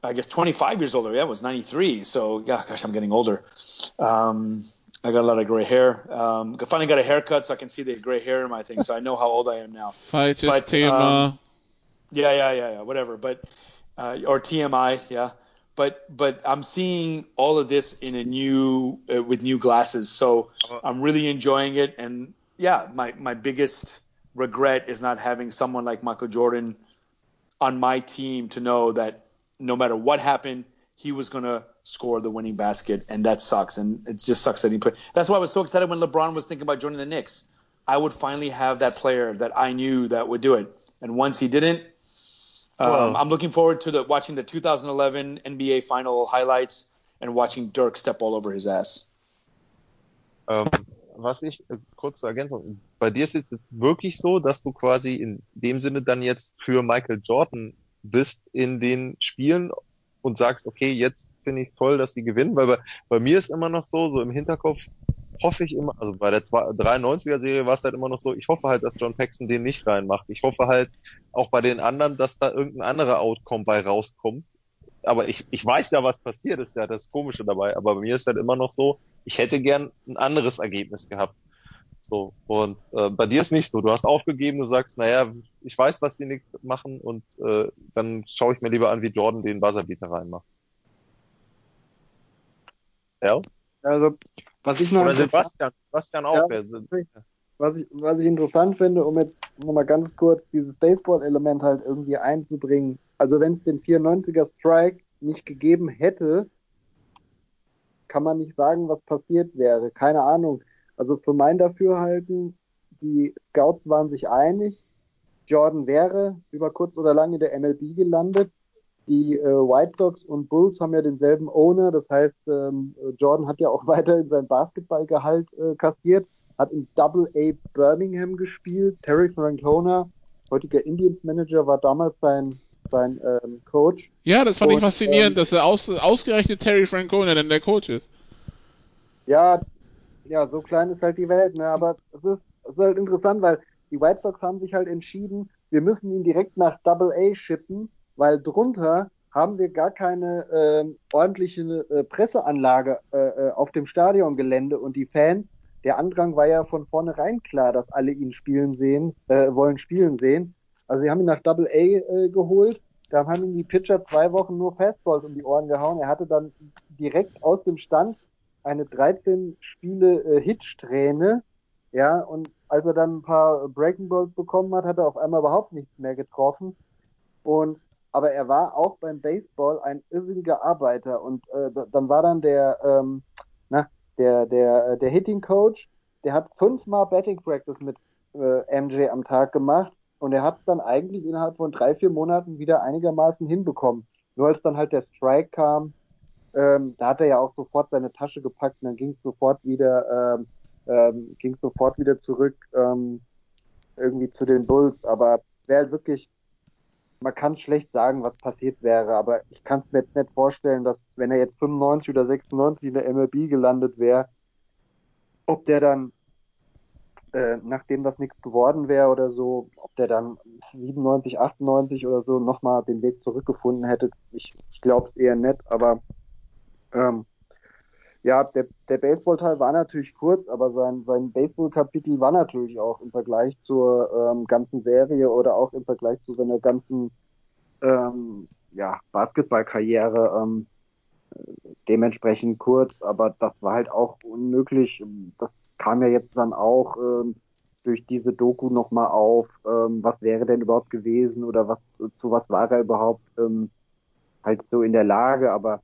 Speaker 4: I guess 25 years older. Yeah, I was 93. So yeah, gosh, I'm getting older. Um, I got a lot of gray hair. Um, I finally got a haircut, so I can see the gray hair in my thing. So I know how old I am now.
Speaker 1: Falsches but, Thema. Um,
Speaker 4: yeah, yeah, yeah, yeah. Whatever. But uh, or TMI. Yeah. But but I'm seeing all of this in a new uh, with new glasses. So I'm really enjoying it. And yeah, my my biggest regret is not having someone like Michael Jordan on my team to know that no matter what happened, he was going to score the winning basket, and that sucks. And it just sucks that he put. That's why I was so excited when LeBron was thinking about joining the Knicks. I would finally have that player that I knew that would do it. And once he didn't, um, I'm looking forward to the watching the 2011 NBA final highlights and watching Dirk step all over his ass.
Speaker 3: Um, was ich äh, kurz zur Ergänzung. Bei dir ist es wirklich so, dass du quasi in dem Sinne dann jetzt für Michael Jordan bist in den Spielen und sagst, okay, jetzt finde ich toll, dass die gewinnen, weil bei, bei mir ist immer noch so, so im Hinterkopf hoffe ich immer, also bei der 93er Serie war es halt immer noch so, ich hoffe halt, dass John Paxson den nicht reinmacht. Ich hoffe halt auch bei den anderen, dass da irgendein anderer Outcome bei rauskommt. Aber ich, ich weiß ja, was passiert ist, ja das Komische dabei. Aber bei mir ist halt immer noch so, ich hätte gern ein anderes Ergebnis gehabt. So, und äh, bei dir ist nicht so. Du hast aufgegeben, du sagst, naja, ich weiß, was die nichts machen und äh, dann schaue ich mir lieber an, wie Jordan den Buzzerbeater reinmacht.
Speaker 2: Ja? Also, was ich noch
Speaker 3: Oder Sebastian, Sebastian auch. Ja,
Speaker 2: was, ich, was ich interessant finde, um jetzt nochmal ganz kurz dieses Baseball-Element halt irgendwie einzubringen. Also wenn es den 94er Strike nicht gegeben hätte, kann man nicht sagen, was passiert wäre. Keine Ahnung. Also für mein Dafürhalten, die Scouts waren sich einig, Jordan wäre über kurz oder lang in der MLB gelandet. Die äh, White Sox und Bulls haben ja denselben Owner, das heißt, ähm, Jordan hat ja auch weiterhin sein Basketballgehalt äh, kassiert, hat in Double A Birmingham gespielt. Terry Francona, heutiger Indians Manager, war damals sein sein ähm, Coach.
Speaker 1: Ja, das fand und, ich faszinierend, ähm, dass er aus, ausgerechnet Terry Francona denn der Coach ist.
Speaker 2: Ja, ja, so klein ist halt die Welt, ne? Aber es ist, es ist halt interessant, weil die White Sox haben sich halt entschieden, wir müssen ihn direkt nach Double A shippen, weil drunter haben wir gar keine äh, ordentliche äh, Presseanlage äh, äh, auf dem Stadiongelände und die Fans, der Andrang war ja von vornherein klar, dass alle ihn spielen sehen, äh, wollen spielen sehen. Also sie haben ihn nach Double A äh, geholt, da haben ihm die Pitcher zwei Wochen nur Fastballs um die Ohren gehauen. Er hatte dann direkt aus dem Stand eine 13 Spiele äh, Hitsträhne, ja, und als er dann ein paar Breaking Balls bekommen hat, hat er auf einmal überhaupt nichts mehr getroffen. Und aber er war auch beim Baseball ein irrsinniger Arbeiter und äh, dann war dann der ähm, na, der der äh, der Hitting Coach, der hat fünfmal Batting Practice mit äh, MJ am Tag gemacht und er hat es dann eigentlich innerhalb von drei vier Monaten wieder einigermaßen hinbekommen. Nur als dann halt der Strike kam, ähm, da hat er ja auch sofort seine Tasche gepackt und dann ging es sofort wieder, ähm, ähm, ging sofort wieder zurück ähm, irgendwie zu den Bulls. Aber wäre halt wirklich, man kann schlecht sagen, was passiert wäre, aber ich kann es mir jetzt nicht vorstellen, dass wenn er jetzt 95 oder 96 in der MLB gelandet wäre, ob der dann äh, nachdem das nichts geworden wäre oder so, ob der dann 97, 98 oder so nochmal den Weg zurückgefunden hätte, ich, ich glaube es eher nicht, aber ähm, ja, der, der Baseball-Teil war natürlich kurz, aber sein, sein Baseball-Kapitel war natürlich auch im Vergleich zur ähm, ganzen Serie oder auch im Vergleich zu seiner ganzen ähm, ja, Basketball-Karriere ähm, dementsprechend kurz, aber das war halt auch unmöglich. Das kam ja jetzt dann auch ähm, durch diese Doku nochmal auf, ähm, was wäre denn überhaupt gewesen oder was zu was war er überhaupt ähm, halt so in der Lage, aber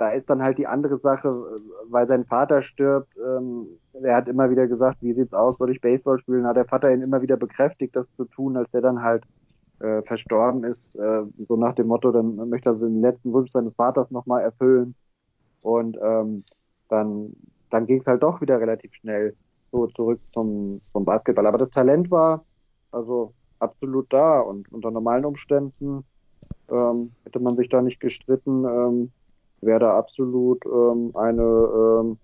Speaker 2: da ist dann halt die andere Sache, weil sein Vater stirbt. Ähm, er hat immer wieder gesagt, wie sieht's aus, soll ich Baseball spielen? Hat der Vater ihn immer wieder bekräftigt, das zu tun, als der dann halt äh, verstorben ist, äh, so nach dem Motto, dann möchte er den letzten Wunsch seines Vaters nochmal erfüllen. Und ähm, dann, dann ging es halt doch wieder relativ schnell so zurück zum, zum Basketball. Aber das Talent war also absolut da und unter normalen Umständen ähm, hätte man sich da nicht gestritten. Ähm, wäre da absolut ähm, eine ähm,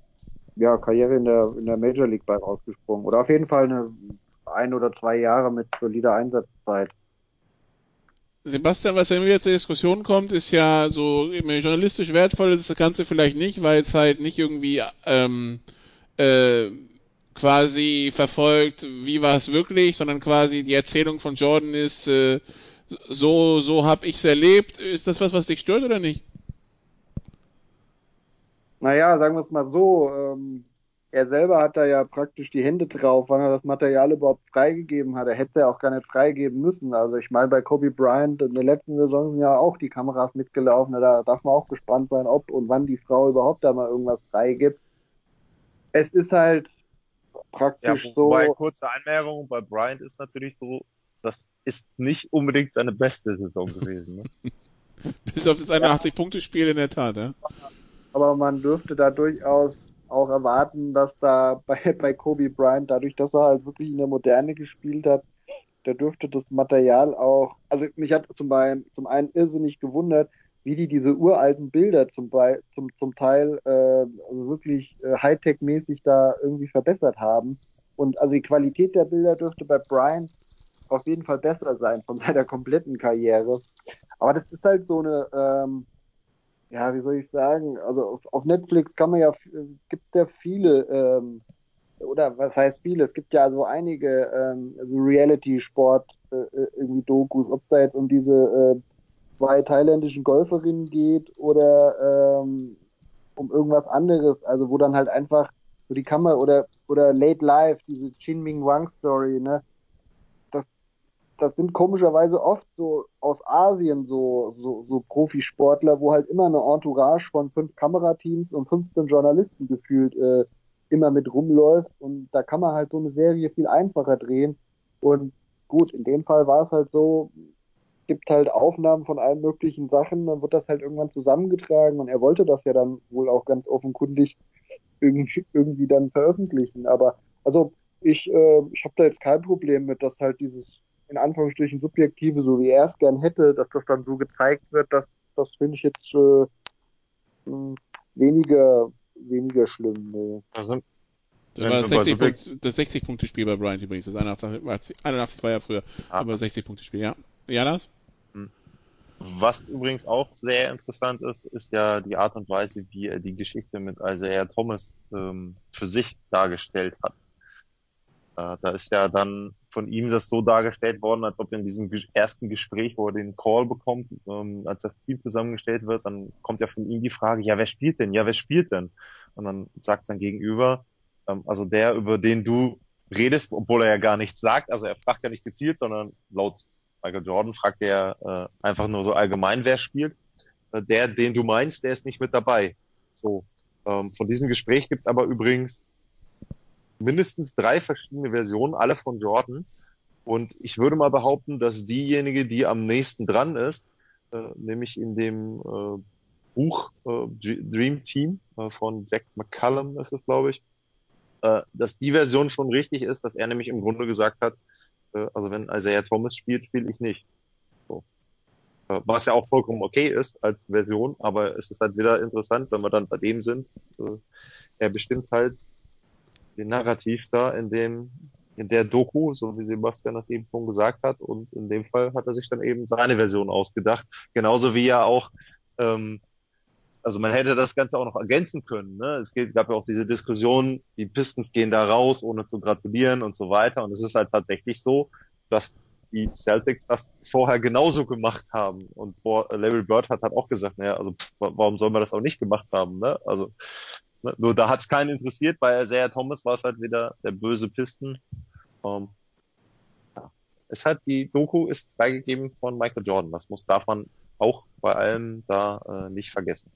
Speaker 2: ja, Karriere in der, in der Major League bei rausgesprungen. Oder auf jeden Fall eine ein oder zwei Jahre mit solider Einsatzzeit.
Speaker 1: Sebastian, was ja immer wieder zur Diskussion kommt, ist ja so journalistisch wertvoll ist das Ganze vielleicht nicht, weil es halt nicht irgendwie ähm, äh, quasi verfolgt, wie war es wirklich, sondern quasi die Erzählung von Jordan ist, äh, so so habe ich's erlebt. Ist das was, was dich stört oder nicht?
Speaker 2: Naja, sagen wir es mal so, ähm, er selber hat da ja praktisch die Hände drauf, wann er das Material überhaupt freigegeben hat. Er hätte ja auch gar nicht freigeben müssen. Also ich meine, bei Kobe Bryant in der letzten Saison sind ja auch die Kameras mitgelaufen. Da darf man auch gespannt sein, ob und wann die Frau überhaupt da mal irgendwas freigibt. Es ist halt praktisch ja, wobei,
Speaker 3: so. kurze Einmerkung, bei Bryant ist natürlich so, das ist nicht unbedingt seine beste Saison gewesen. Ne?
Speaker 1: Bis auf das 81-Punkte-Spiel in der Tat, ja
Speaker 2: aber man dürfte da durchaus auch erwarten, dass da bei, bei Kobe Bryant, dadurch, dass er halt wirklich in der Moderne gespielt hat, da dürfte das Material auch, also mich hat zum, Beispiel, zum einen irrsinnig gewundert, wie die diese uralten Bilder zum, zum, zum Teil äh, also wirklich äh, Hightech-mäßig da irgendwie verbessert haben. Und also die Qualität der Bilder dürfte bei Bryant auf jeden Fall besser sein von seiner kompletten Karriere. Aber das ist halt so eine, ähm, ja, wie soll ich sagen, also auf, auf Netflix kann man ja, gibt ja viele, ähm, oder was heißt viele, es gibt ja also einige ähm, also Reality-Sport äh, äh, irgendwie Dokus, ob es da jetzt um diese äh, zwei thailändischen Golferinnen geht oder ähm, um irgendwas anderes, also wo dann halt einfach so die Kamera oder oder Late Life, diese Chin Ming Wang Story, ne, das sind komischerweise oft so aus Asien so, so, so Profisportler, wo halt immer eine Entourage von fünf Kamerateams und 15 Journalisten gefühlt äh, immer mit rumläuft. Und da kann man halt so eine Serie viel einfacher drehen. Und gut, in dem Fall war es halt so, gibt halt Aufnahmen von allen möglichen Sachen, dann wird das halt irgendwann zusammengetragen und er wollte das ja dann wohl auch ganz offenkundig irgendwie, irgendwie dann veröffentlichen, aber also ich, äh, ich habe da jetzt kein Problem mit, dass halt dieses in Anführungsstrichen subjektive, so wie er es gern hätte, dass das dann so gezeigt wird, das, das finde ich jetzt äh, weniger, weniger schlimm. Nee.
Speaker 1: Also, das war das 60, Punkt, das 60 Punkte Spiel bei Bryant übrigens. Das 81, 81 war ja früher, ah. aber 60 Punkte Spiel, ja. Ja, das? Hm.
Speaker 3: Was übrigens auch sehr interessant ist, ist ja die Art und Weise, wie er die Geschichte mit Isaiah Thomas ähm, für sich dargestellt hat. Äh, da ist ja dann von ihm das so dargestellt worden, als ob in diesem ersten Gespräch, wo er den Call bekommt, ähm, als das Team zusammengestellt wird, dann kommt ja von ihm die Frage, ja, wer spielt denn? Ja, wer spielt denn? Und dann sagt sein Gegenüber, ähm, also der, über den du redest, obwohl er ja gar nichts sagt, also er fragt ja nicht gezielt, sondern laut Michael Jordan fragt er äh, einfach nur so allgemein, wer spielt. Äh, der, den du meinst, der ist nicht mit dabei. So, ähm, von diesem Gespräch gibt's aber übrigens mindestens drei verschiedene Versionen, alle von Jordan. Und ich würde mal behaupten, dass diejenige, die am nächsten dran ist, äh, nämlich in dem äh, Buch äh, Dream Team äh, von Jack McCallum ist es, glaube ich, äh, dass die Version schon richtig ist, dass er nämlich im Grunde gesagt hat, äh, also wenn Isaiah Thomas spielt, spiele ich nicht. So. Was ja auch vollkommen okay ist als Version, aber es ist halt wieder interessant, wenn wir dann bei dem sind. Er bestimmt halt den Narrativ da in dem, in der Doku, so wie Sebastian das eben schon gesagt hat. Und in dem Fall hat er sich dann eben seine Version ausgedacht. Genauso wie er auch, ähm, also man hätte das Ganze auch noch ergänzen können. Ne? Es gab ja auch diese Diskussion, die Pistons gehen da raus, ohne zu gratulieren und so weiter. Und es ist halt tatsächlich so, dass die Celtics das vorher genauso gemacht haben. Und Larry Bird hat halt auch gesagt, naja, also warum soll man das auch nicht gemacht haben? Ne? Also Ne? Nur da hat es keinen interessiert, bei Isaiah Thomas war es halt wieder der böse Pisten. Ähm, ja. Es hat die Doku ist freigegeben von Michael Jordan. Das muss darf man auch bei allem da äh, nicht vergessen.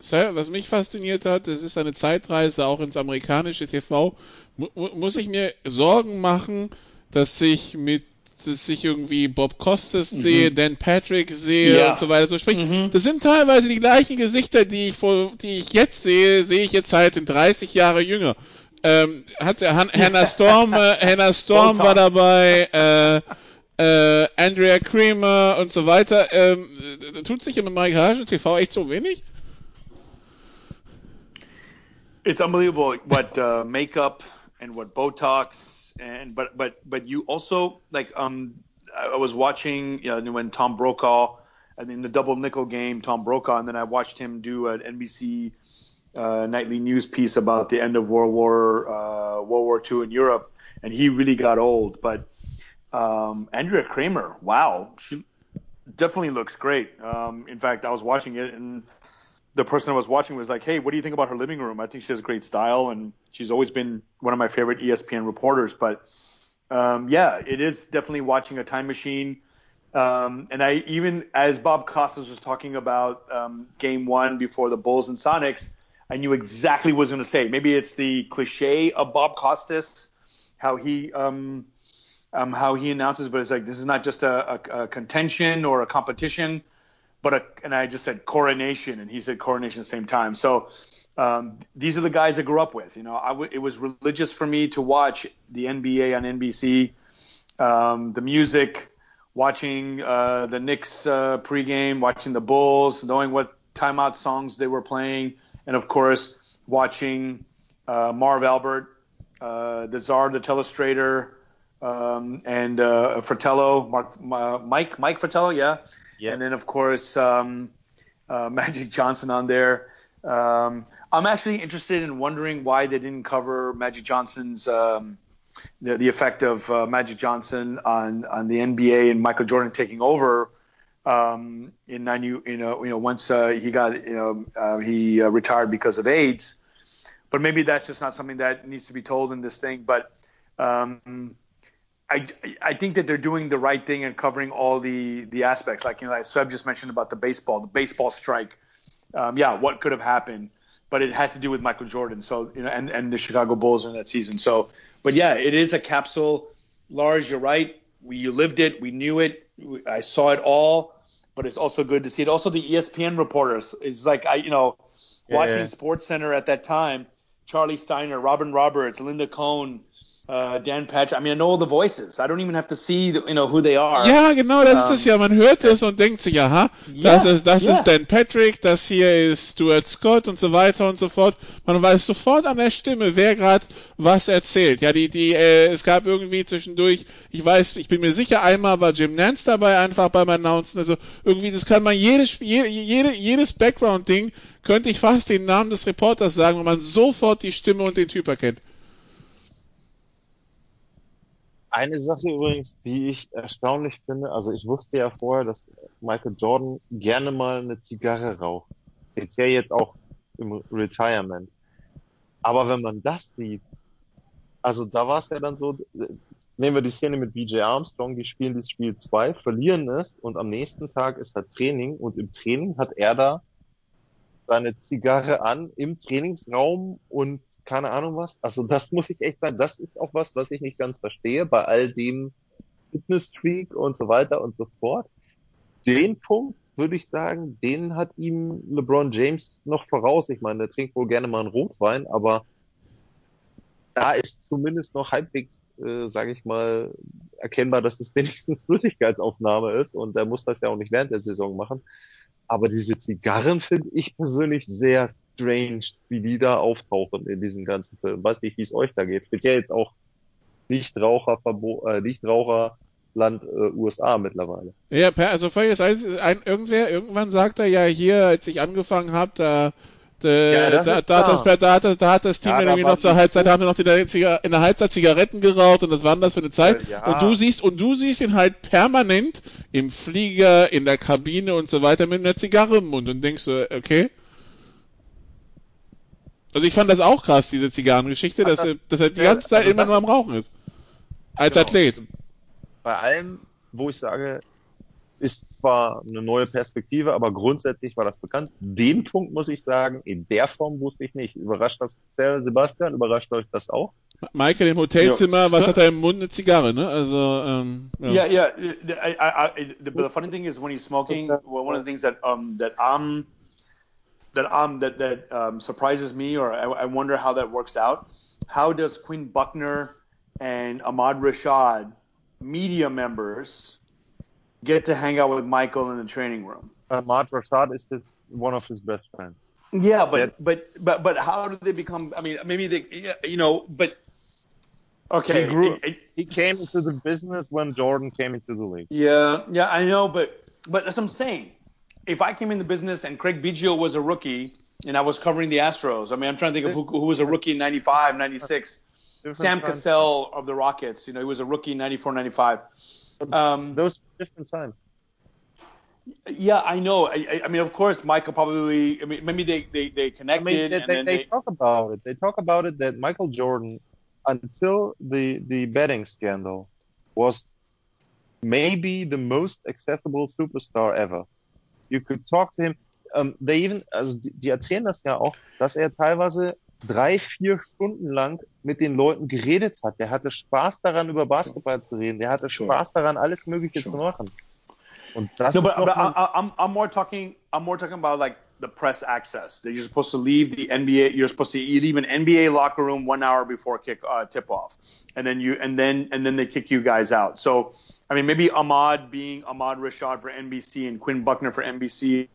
Speaker 1: Was mich fasziniert hat, es ist eine Zeitreise auch ins amerikanische TV. M muss ich mir Sorgen machen, dass ich mit dass ich irgendwie Bob Costas mhm. sehe, Dan Patrick sehe ja. und so weiter. So sprich, mhm. das sind teilweise die gleichen Gesichter, die ich vor, die ich jetzt sehe, sehe ich jetzt halt in 30 Jahre jünger. Ähm, hat ja Hannah Storm, äh, Hannah Storm war dabei, äh, äh, Andrea Creamer und so weiter. Ähm, tut sich im amerikanischen TV echt so wenig?
Speaker 4: It's unbelievable what uh, makeup and what Botox and but but but you also like um I was watching you know when Tom Brokaw and in the double nickel game Tom Brokaw and then I watched him do an NBC uh, nightly news piece about the end of World War uh, World War II in Europe and he really got old but um, Andrea Kramer wow she definitely looks great. Um, in fact I was watching it and the person I was watching was like, "Hey, what do you think about her living room? I think she has great style, and she's always been one of my favorite ESPN reporters." But um, yeah, it is definitely watching a time machine. Um, and I even as Bob Costas was talking about um, Game One before the Bulls and Sonics, I knew exactly what I was going to say. Maybe it's the cliche of Bob Costas, how he um, um, how he announces, but it's like this is not just a, a, a contention or a competition but a, and I just said coronation, and he said coronation at the same time. So um, these are the guys I grew up with. You know, it was religious for me to watch the NBA on NBC, um, the music, watching uh, the Knicks uh, pregame, watching the Bulls, knowing what timeout songs they were playing, and of course watching uh, Marv Albert, uh, the Czar, the Telestrator, um, and uh, Fratello, Mark, Mike, Mike Fratello, yeah yeah. And then of course um, uh, Magic Johnson on there. Um, I'm actually interested in wondering why they didn't cover Magic Johnson's um, the, the, effect of uh, Magic Johnson on on the NBA and Michael Jordan taking over um, in 90 you know you know once uh, he got you know uh, he uh, retired because of AIDS. But maybe that's just not something that needs to be told in this thing. But um, I, I think that they're doing the right thing and covering all the the aspects. Like you know, like Sweb just mentioned about the baseball, the baseball strike. Um, yeah, what could have happened, but it had to do with Michael Jordan. So you know, and and the Chicago Bulls in that season. So, but yeah, it is a capsule. Lars, you're right. We you lived it. We knew it. I saw it all. But it's also good to see it. Also, the ESPN reporters. It's like I, you know, watching yeah. Sports Center at that time. Charlie Steiner, Robin Roberts, Linda Cohn, uh, Dan Patch. I mean, I know all the voices. I don't even have to see, you know, who they are.
Speaker 1: Ja, genau, das um, ist es ja. Man hört es und denkt sich, aha, yeah, das, ist, das yeah. ist Dan Patrick, das hier ist Stuart Scott und so weiter und so fort. Man weiß sofort an der Stimme, wer gerade was erzählt. Ja, die, die, äh, es gab irgendwie zwischendurch, ich weiß, ich bin mir sicher, einmal war Jim Nance dabei, einfach beim Announcen. Also irgendwie, das kann man jedes, jede, jede, jedes Background-Ding könnte ich fast den Namen des Reporters sagen, und man sofort die Stimme und den Typ erkennt.
Speaker 3: Eine Sache übrigens, die ich erstaunlich finde, also ich wusste ja vorher, dass Michael Jordan gerne mal eine Zigarre raucht. Speziell jetzt auch im Retirement. Aber wenn man das sieht, also da war es ja dann so, nehmen wir die Szene mit BJ Armstrong, die spielen dieses Spiel 2, verlieren es und am nächsten Tag ist da Training und im Training hat er da seine Zigarre an im Trainingsraum und keine Ahnung was. Also das muss ich echt sagen, das ist auch was, was ich nicht ganz verstehe bei all dem Fitness-Freak und so weiter und so fort. Den Punkt würde ich sagen, den hat ihm LeBron James noch voraus. Ich meine, der trinkt wohl gerne mal einen Rotwein, aber da ist zumindest noch halbwegs, äh, sage ich mal, erkennbar, dass es wenigstens Flüssigkeitsaufnahme ist und er muss das ja auch nicht während der Saison machen. Aber diese Zigarren finde ich persönlich sehr strange, wie die da auftauchen in diesen ganzen Filmen. Weiß nicht, wie es euch da geht. Speziell jetzt auch Nichtraucherverbot, äh, Nichtraucherland äh, USA mittlerweile.
Speaker 1: Ja, also folgendes, ein, ein, irgendwer, irgendwann sagt er ja hier, als ich angefangen habe, da äh, ja, da, da, da, das, da, hat das, da hat das Team ja, irgendwie noch zur Halbzeit, da haben wir noch die, in der Halbzeit Zigaretten geraucht und das war das für eine Zeit. Ja. Und du siehst, und du siehst ihn halt permanent im Flieger, in der Kabine und so weiter mit einer Zigarre im Mund und denkst so, okay. Also ich fand das auch krass, diese Zigarrengeschichte, dass, er, dass er die ganze Zeit
Speaker 3: also
Speaker 1: immer
Speaker 3: das-
Speaker 1: nur am Rauchen ist. Als
Speaker 3: Genau.
Speaker 1: Athlet.
Speaker 3: Bei allem, wo ich sage, ist zwar eine neue Perspektive, aber grundsätzlich war das bekannt. Den Punkt muss ich sagen, in der Form wusste ich nicht. Überrascht das Sel- Sebastian? Überrascht euch das auch?
Speaker 1: Michael im Hotelzimmer, was hat er im Mund? Eine Zigarre, ne? Also, ähm, ja.
Speaker 4: Yeah, yeah. I, I, I, the, the funny thing is, when he's smoking, well, one of the things that um that um that um that that um, surprises me, or I, I wonder how that works out. How does Quinn Buckner and Ahmad Rashad, media members, get to hang out with Michael in the training room?
Speaker 3: Ahmad Rashad is his, one of his best friends.
Speaker 4: Yeah, but
Speaker 3: That-
Speaker 4: but but but how do they become? I mean, maybe they, you know, but okay.
Speaker 3: He grew-
Speaker 4: it-
Speaker 3: He came into the business when Jordan came into the league.
Speaker 4: Yeah, yeah, I know, but but that's what I'm saying. If I came in the business and Craig Biggio was a rookie and I was covering the Astros, I mean, I'm trying to think of who, who was a rookie in 95, 96. Sam. Cassell of the Rockets, you know, he was a rookie in 94, 95. Um,
Speaker 3: Those different times.
Speaker 4: yeah, I know. I, I- I mean, of course, Michael probably. I mean, maybe they they, they
Speaker 3: I
Speaker 4: connected
Speaker 3: mean, they,
Speaker 4: and
Speaker 3: they,
Speaker 4: then
Speaker 3: they
Speaker 4: they.
Speaker 3: talk about it. They talk about it that Michael Jordan, until the the betting scandal, was maybe the most accessible superstar ever. You could talk to him. Um, they even, also die, die erzählen das ja auch, dass er teilweise drei, vier Stunden lang mit den Leuten geredet hat. Der hatte Spaß daran, über Basketball zu reden. Der hatte
Speaker 4: Sure.
Speaker 3: Spaß daran, alles Mögliche
Speaker 4: Sure.
Speaker 3: zu machen. Und das
Speaker 4: No, but, but I, I'm I'm more talking I'm more talking about like the press access. That you're supposed to leave the NBA. You're supposed to you leave an NBA locker room one hour before kick uh, tip off, and then you and then and then they kick you guys out. So I mean maybe Ahmad being Ahmad Rashad for NBC and Quinn Buckner for NBC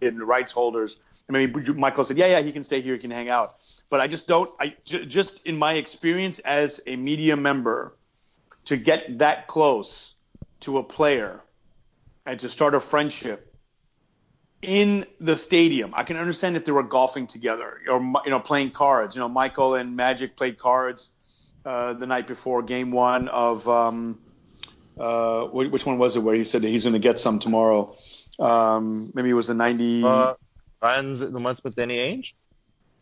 Speaker 4: and rights holders. Maybe Michael said, yeah, yeah, he can stay here, he can hang out. But I just don't. I j- just in my experience as a media member, to get that close to a player and to start a friendship in the stadium. I can understand if they were golfing together or you know playing cards. You know, Michael and Magic played cards uh, the night before Game One of um, uh, which one was it? Where he said that he's going to get some tomorrow. Um, maybe it was the ninety.
Speaker 3: äh, Ryan, du meinst mit Danny Ainge?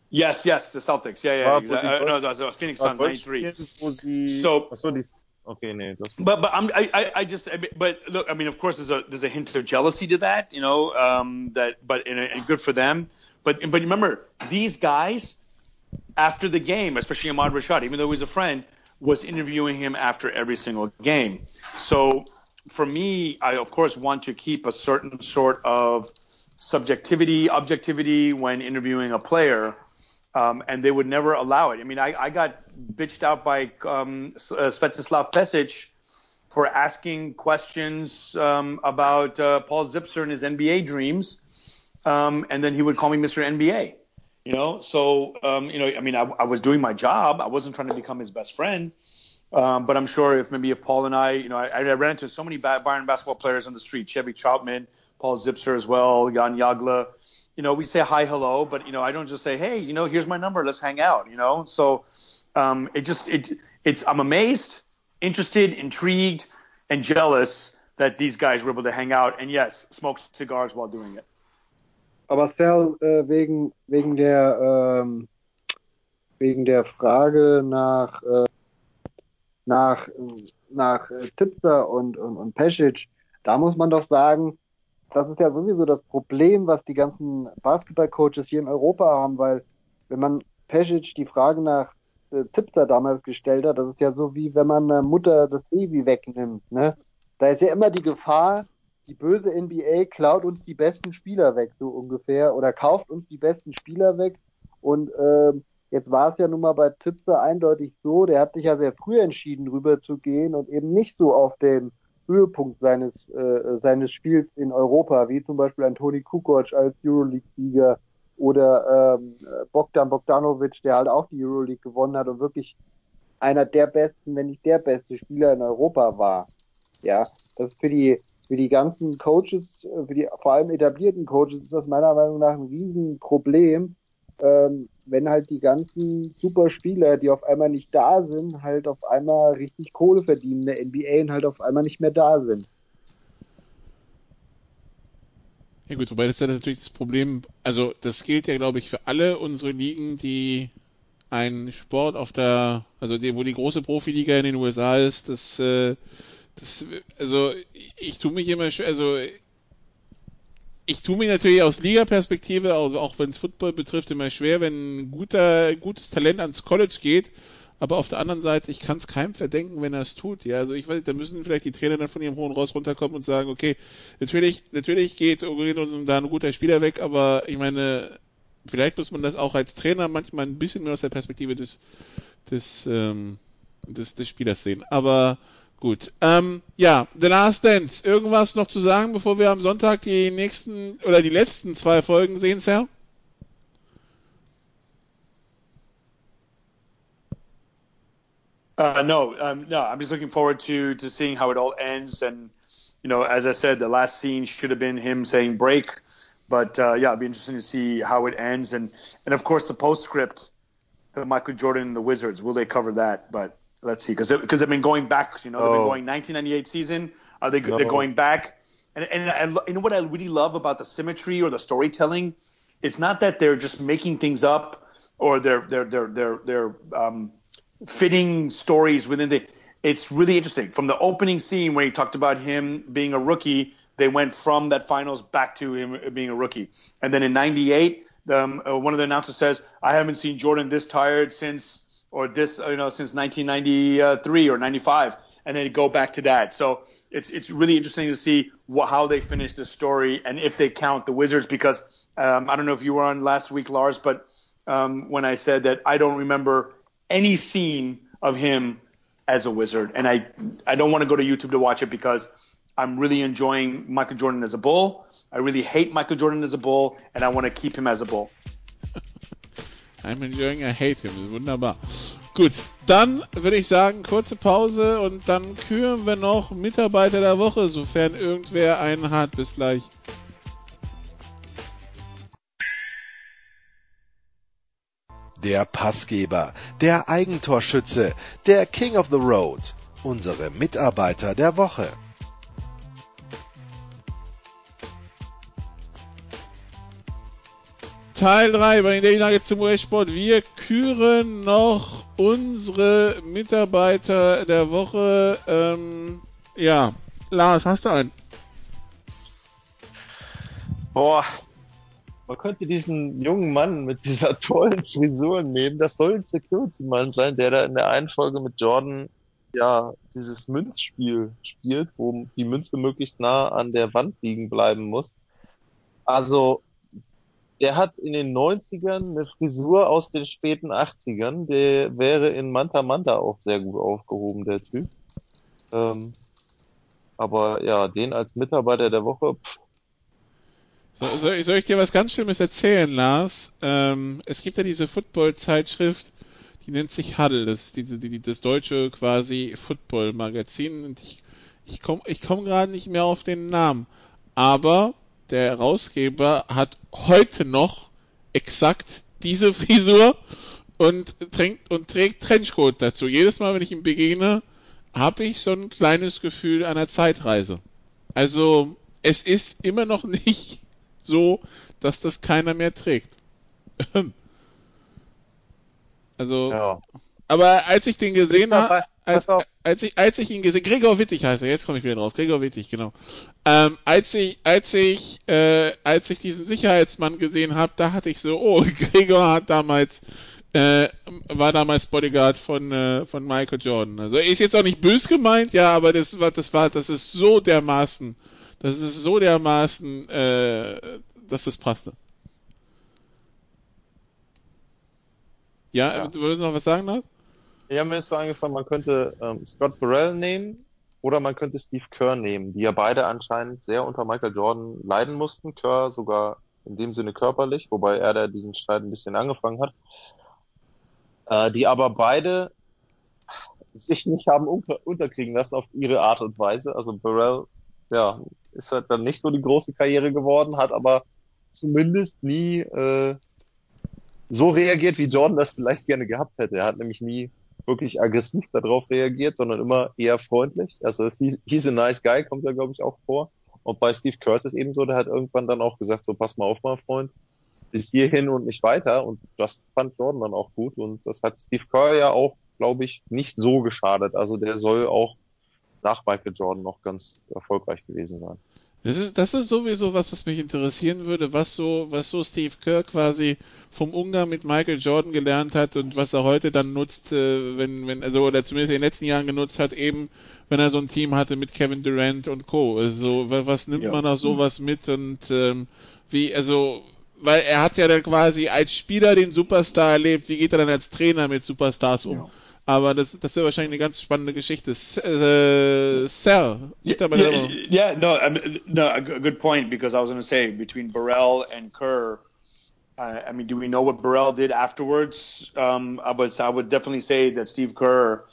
Speaker 4: yes, yes, the Celtics. Yeah, yeah.
Speaker 3: Wo
Speaker 4: exactly. Uh, no,
Speaker 3: Golf-
Speaker 4: it was, uh, Phoenix
Speaker 3: War
Speaker 4: Suns ninety three.
Speaker 3: Golfspielen, wo sie,
Speaker 4: So-
Speaker 3: Achso, die, okay, das
Speaker 4: But but I'm, I I- I just I mean, but look I mean of course there's a there's a hint of jealousy to that you know um, that but and, and good for them but but remember these guys after the game especially Ahmad Rashad even though he's a friend was interviewing him after every single game so for me I of course want to keep a certain sort of subjectivity objectivity when interviewing a player um, and they would never allow it. I mean, I, I got bitched out by um, uh, Svetislav Pesic for asking questions um, about uh, Paul Zipser and his NBA dreams, um, and then he would call me Mr. NBA. You know, so um, you know, I mean, I, I was doing my job. I wasn't trying to become his best friend. Um, but I'm sure if maybe if Paul and I, you know, I, I ran into so many ba- Bayern basketball players on the street, Chevy Troutman, Paul Zipser as well, Jan Jagla. You know, we say hi, hello, but you know, I don't just say, hey, you know, here's my number, let's hang out. You know, so um, it just it it's I'm amazed, interested, intrigued, and jealous that these guys were able to hang out and yes, smoke cigars while doing it.
Speaker 2: Aber Sal, äh, wegen, wegen der ähm, wegen der Frage nach äh, nach nach äh, Tipster und, und, und Pesic, da muss man doch sagen, das ist ja sowieso das Problem, was die ganzen Basketballcoaches hier in Europa haben, weil wenn man Pesic die Frage nach äh, Tipster damals gestellt hat, das ist ja so wie wenn man einer Mutter das Baby wegnimmt, ne? Da ist ja immer die Gefahr, die böse NBA klaut uns die besten Spieler weg, so ungefähr, oder kauft uns die besten Spieler weg. Und ähm, jetzt war es ja nun mal bei Tipster eindeutig so, der hat sich ja sehr früh entschieden, rüber zu gehen und eben nicht so auf den Höhepunkt seines, äh, seines Spiels in Europa, wie zum Beispiel ein Toni Kukoc als Euroleague-Sieger oder ähm, Bogdan Bogdanovic, der halt auch die Euroleague gewonnen hat und wirklich einer der besten, wenn nicht der beste Spieler in Europa war. Ja, das ist für die für die ganzen Coaches, für die vor allem etablierten Coaches ist das meiner Meinung nach ein Riesenproblem, ähm, wenn halt die ganzen Superspieler, die auf einmal nicht da sind, halt auf einmal richtig Kohle verdienen der NBA und halt auf einmal nicht mehr da sind.
Speaker 1: Ja gut, wobei das ja natürlich das Problem, also das gilt ja, glaube ich, für alle unsere Ligen, die einen Sport auf der, also die, wo die große Profiliga in den USA ist, das, äh, das, also ich tue mich immer, also ich tue mir natürlich aus Liga-Perspektive, also auch wenn es Football betrifft, immer schwer, wenn ein guter, gutes Talent ans College geht. Aber auf der anderen Seite, ich kann es keinem verdenken, wenn er es tut. Ja, also ich weiß, da müssen vielleicht die Trainer dann von ihrem hohen Ross runterkommen und sagen, okay, natürlich, natürlich geht, geht uns da ein guter Spieler weg, aber ich meine, vielleicht muss man das auch als Trainer manchmal ein bisschen mehr aus der Perspektive des, des, ähm, des, des Spielers sehen. Aber Gut. Ähm, ja, The Last Dance. Irgendwas noch zu sagen, bevor wir am Sonntag die nächsten oder die letzten zwei Folgen sehen, Sir?
Speaker 4: Uh, no, um, no. I'm just looking forward to to seeing how it all ends. And you know, as I said, the last scene should have been him saying break. But uh, yeah, it'll be interesting to see how it ends. And and of course, the postscript, the Michael Jordan and the Wizards. Will they cover that? But let's see, because because they've been going back. You know, they've been oh. going 1998 season. Are they? No. They're going back. And and I, you know what I really love about the symmetry or the storytelling, it's not that they're just making things up or they're they're they're they're they're um, fitting stories within the. It's really interesting. From the opening scene where he talked about him being a rookie, they went from that finals back to him being a rookie, and then in '98. Um, uh, one of the announcers says, "I haven't seen Jordan this tired since or this, you know, since 1993 or 95, and then go back to that. So it's it's really interesting to see what, how they finish the story and if they count the Wizards because um, I don't know if you were on last week, Lars, but um, when I said that I don't remember any scene of him as a Wizard, and I I don't want to go to YouTube to watch it because I'm really enjoying Michael Jordan as a Bull. I really hate Michael Jordan as a Bull, and I want to keep him as a Bull.
Speaker 1: I'm enjoying, I hate him. Wunderbar. Gut, dann würde ich sagen, kurze Pause und dann küren wir noch Mitarbeiter der Woche, sofern irgendwer einen hat. Bis gleich.
Speaker 6: Der Passgeber, der Eigentorschütze, der King of the Road, unsere Mitarbeiter der Woche.
Speaker 1: Teil 3 bei den Daily Nuggets zum US-Sport. Wir küren noch unsere Mitarbeiter der Woche. Ähm, ja, Lars, hast du einen?
Speaker 3: Boah, man könnte diesen jungen Mann mit dieser tollen Frisur nehmen. Das soll ein Security-Mann sein, der da in der einen Folge mit Jordan ja dieses Münzspiel spielt, wo die Münze möglichst nah an der Wand liegen bleiben muss. Also der hat in den 90ern eine Frisur aus den späten 80ern. Der wäre in Manta Manta auch sehr gut aufgehoben, der Typ. Ähm, aber ja, den als Mitarbeiter der Woche. Pff.
Speaker 1: So, soll, ich, soll ich dir was ganz Schlimmes erzählen, Lars? Ähm, es gibt ja diese Football-Zeitschrift, die nennt sich Huddle. Das ist diese, die, das deutsche quasi Football-Magazin. Und ich, ich komme ich komm gerade nicht mehr auf den Namen. Aber der Herausgeber hat heute noch exakt diese Frisur und trägt, und trägt Trenchcoat dazu. Jedes Mal, wenn ich ihm begegne, habe ich so ein kleines Gefühl einer Zeitreise. Also es ist immer noch nicht so, dass das keiner mehr trägt. also, ja. aber als ich den gesehen habe, als, als, ich, als ich ihn gesehen, Gregor Wittig heißt er, jetzt komme ich wieder drauf, Gregor Wittig, genau. Ähm, als ich, als ich, äh, als ich diesen Sicherheitsmann gesehen habe, da hatte ich so, oh, Gregor hat damals, äh, war damals Bodyguard von, äh, von Michael Jordan. Also ist jetzt auch nicht bös gemeint, ja, aber das war, das war, das ist so dermaßen, das ist so dermaßen, äh, dass das passte. Ja, ja. du würdest noch was sagen, Lars?
Speaker 3: Ja, mir ist so eingefallen, man könnte ähm, Scott Burrell nehmen oder man könnte Steve Kerr nehmen, die ja beide anscheinend sehr unter Michael Jordan leiden mussten. Kerr sogar in dem Sinne körperlich, wobei er da diesen Streit ein bisschen angefangen hat. Äh, die aber beide sich nicht haben unter unterkriegen lassen auf ihre Art und Weise. Also Burrell, ja, ist halt dann nicht so die große Karriere geworden, hat aber zumindest nie äh, so reagiert, wie Jordan das vielleicht gerne gehabt hätte. Er hat nämlich nie wirklich aggressiv darauf reagiert, sondern immer eher freundlich. Also he's a nice guy, kommt da glaube ich auch vor. Und bei Steve Kerr ist es eben so, der hat irgendwann dann auch gesagt, so pass mal auf, mein Freund, bis hierhin und nicht weiter. Und das fand Jordan dann auch gut. Und das hat Steve Kerr ja auch, glaube ich, nicht so geschadet. Also der soll auch nach Michael Jordan noch ganz erfolgreich gewesen sein.
Speaker 1: Das ist, das ist sowieso was, was mich interessieren würde, was so, was so Steve Kerr quasi vom Umgang mit Michael Jordan gelernt hat und was er heute dann nutzt, äh, wenn, wenn, also, oder zumindest in den letzten Jahren genutzt hat, eben, wenn er so ein Team hatte mit Kevin Durant und Co. Also, was nimmt ja. man aus sowas mit und, ähm, wie, also, weil er hat ja dann quasi als Spieler den Superstar erlebt, wie geht er dann als Trainer mit Superstars um? Ja. Aber das, das wäre wahrscheinlich eine ganz spannende Geschichte. Äh, Sal,
Speaker 4: yeah, yeah, yeah, no, I mean, no, a good point because I was going to say between Burrell and Kerr. Uh, I mean, do we know what Burrell did afterwards? Um, I would, I would definitely say that Steve Kerr,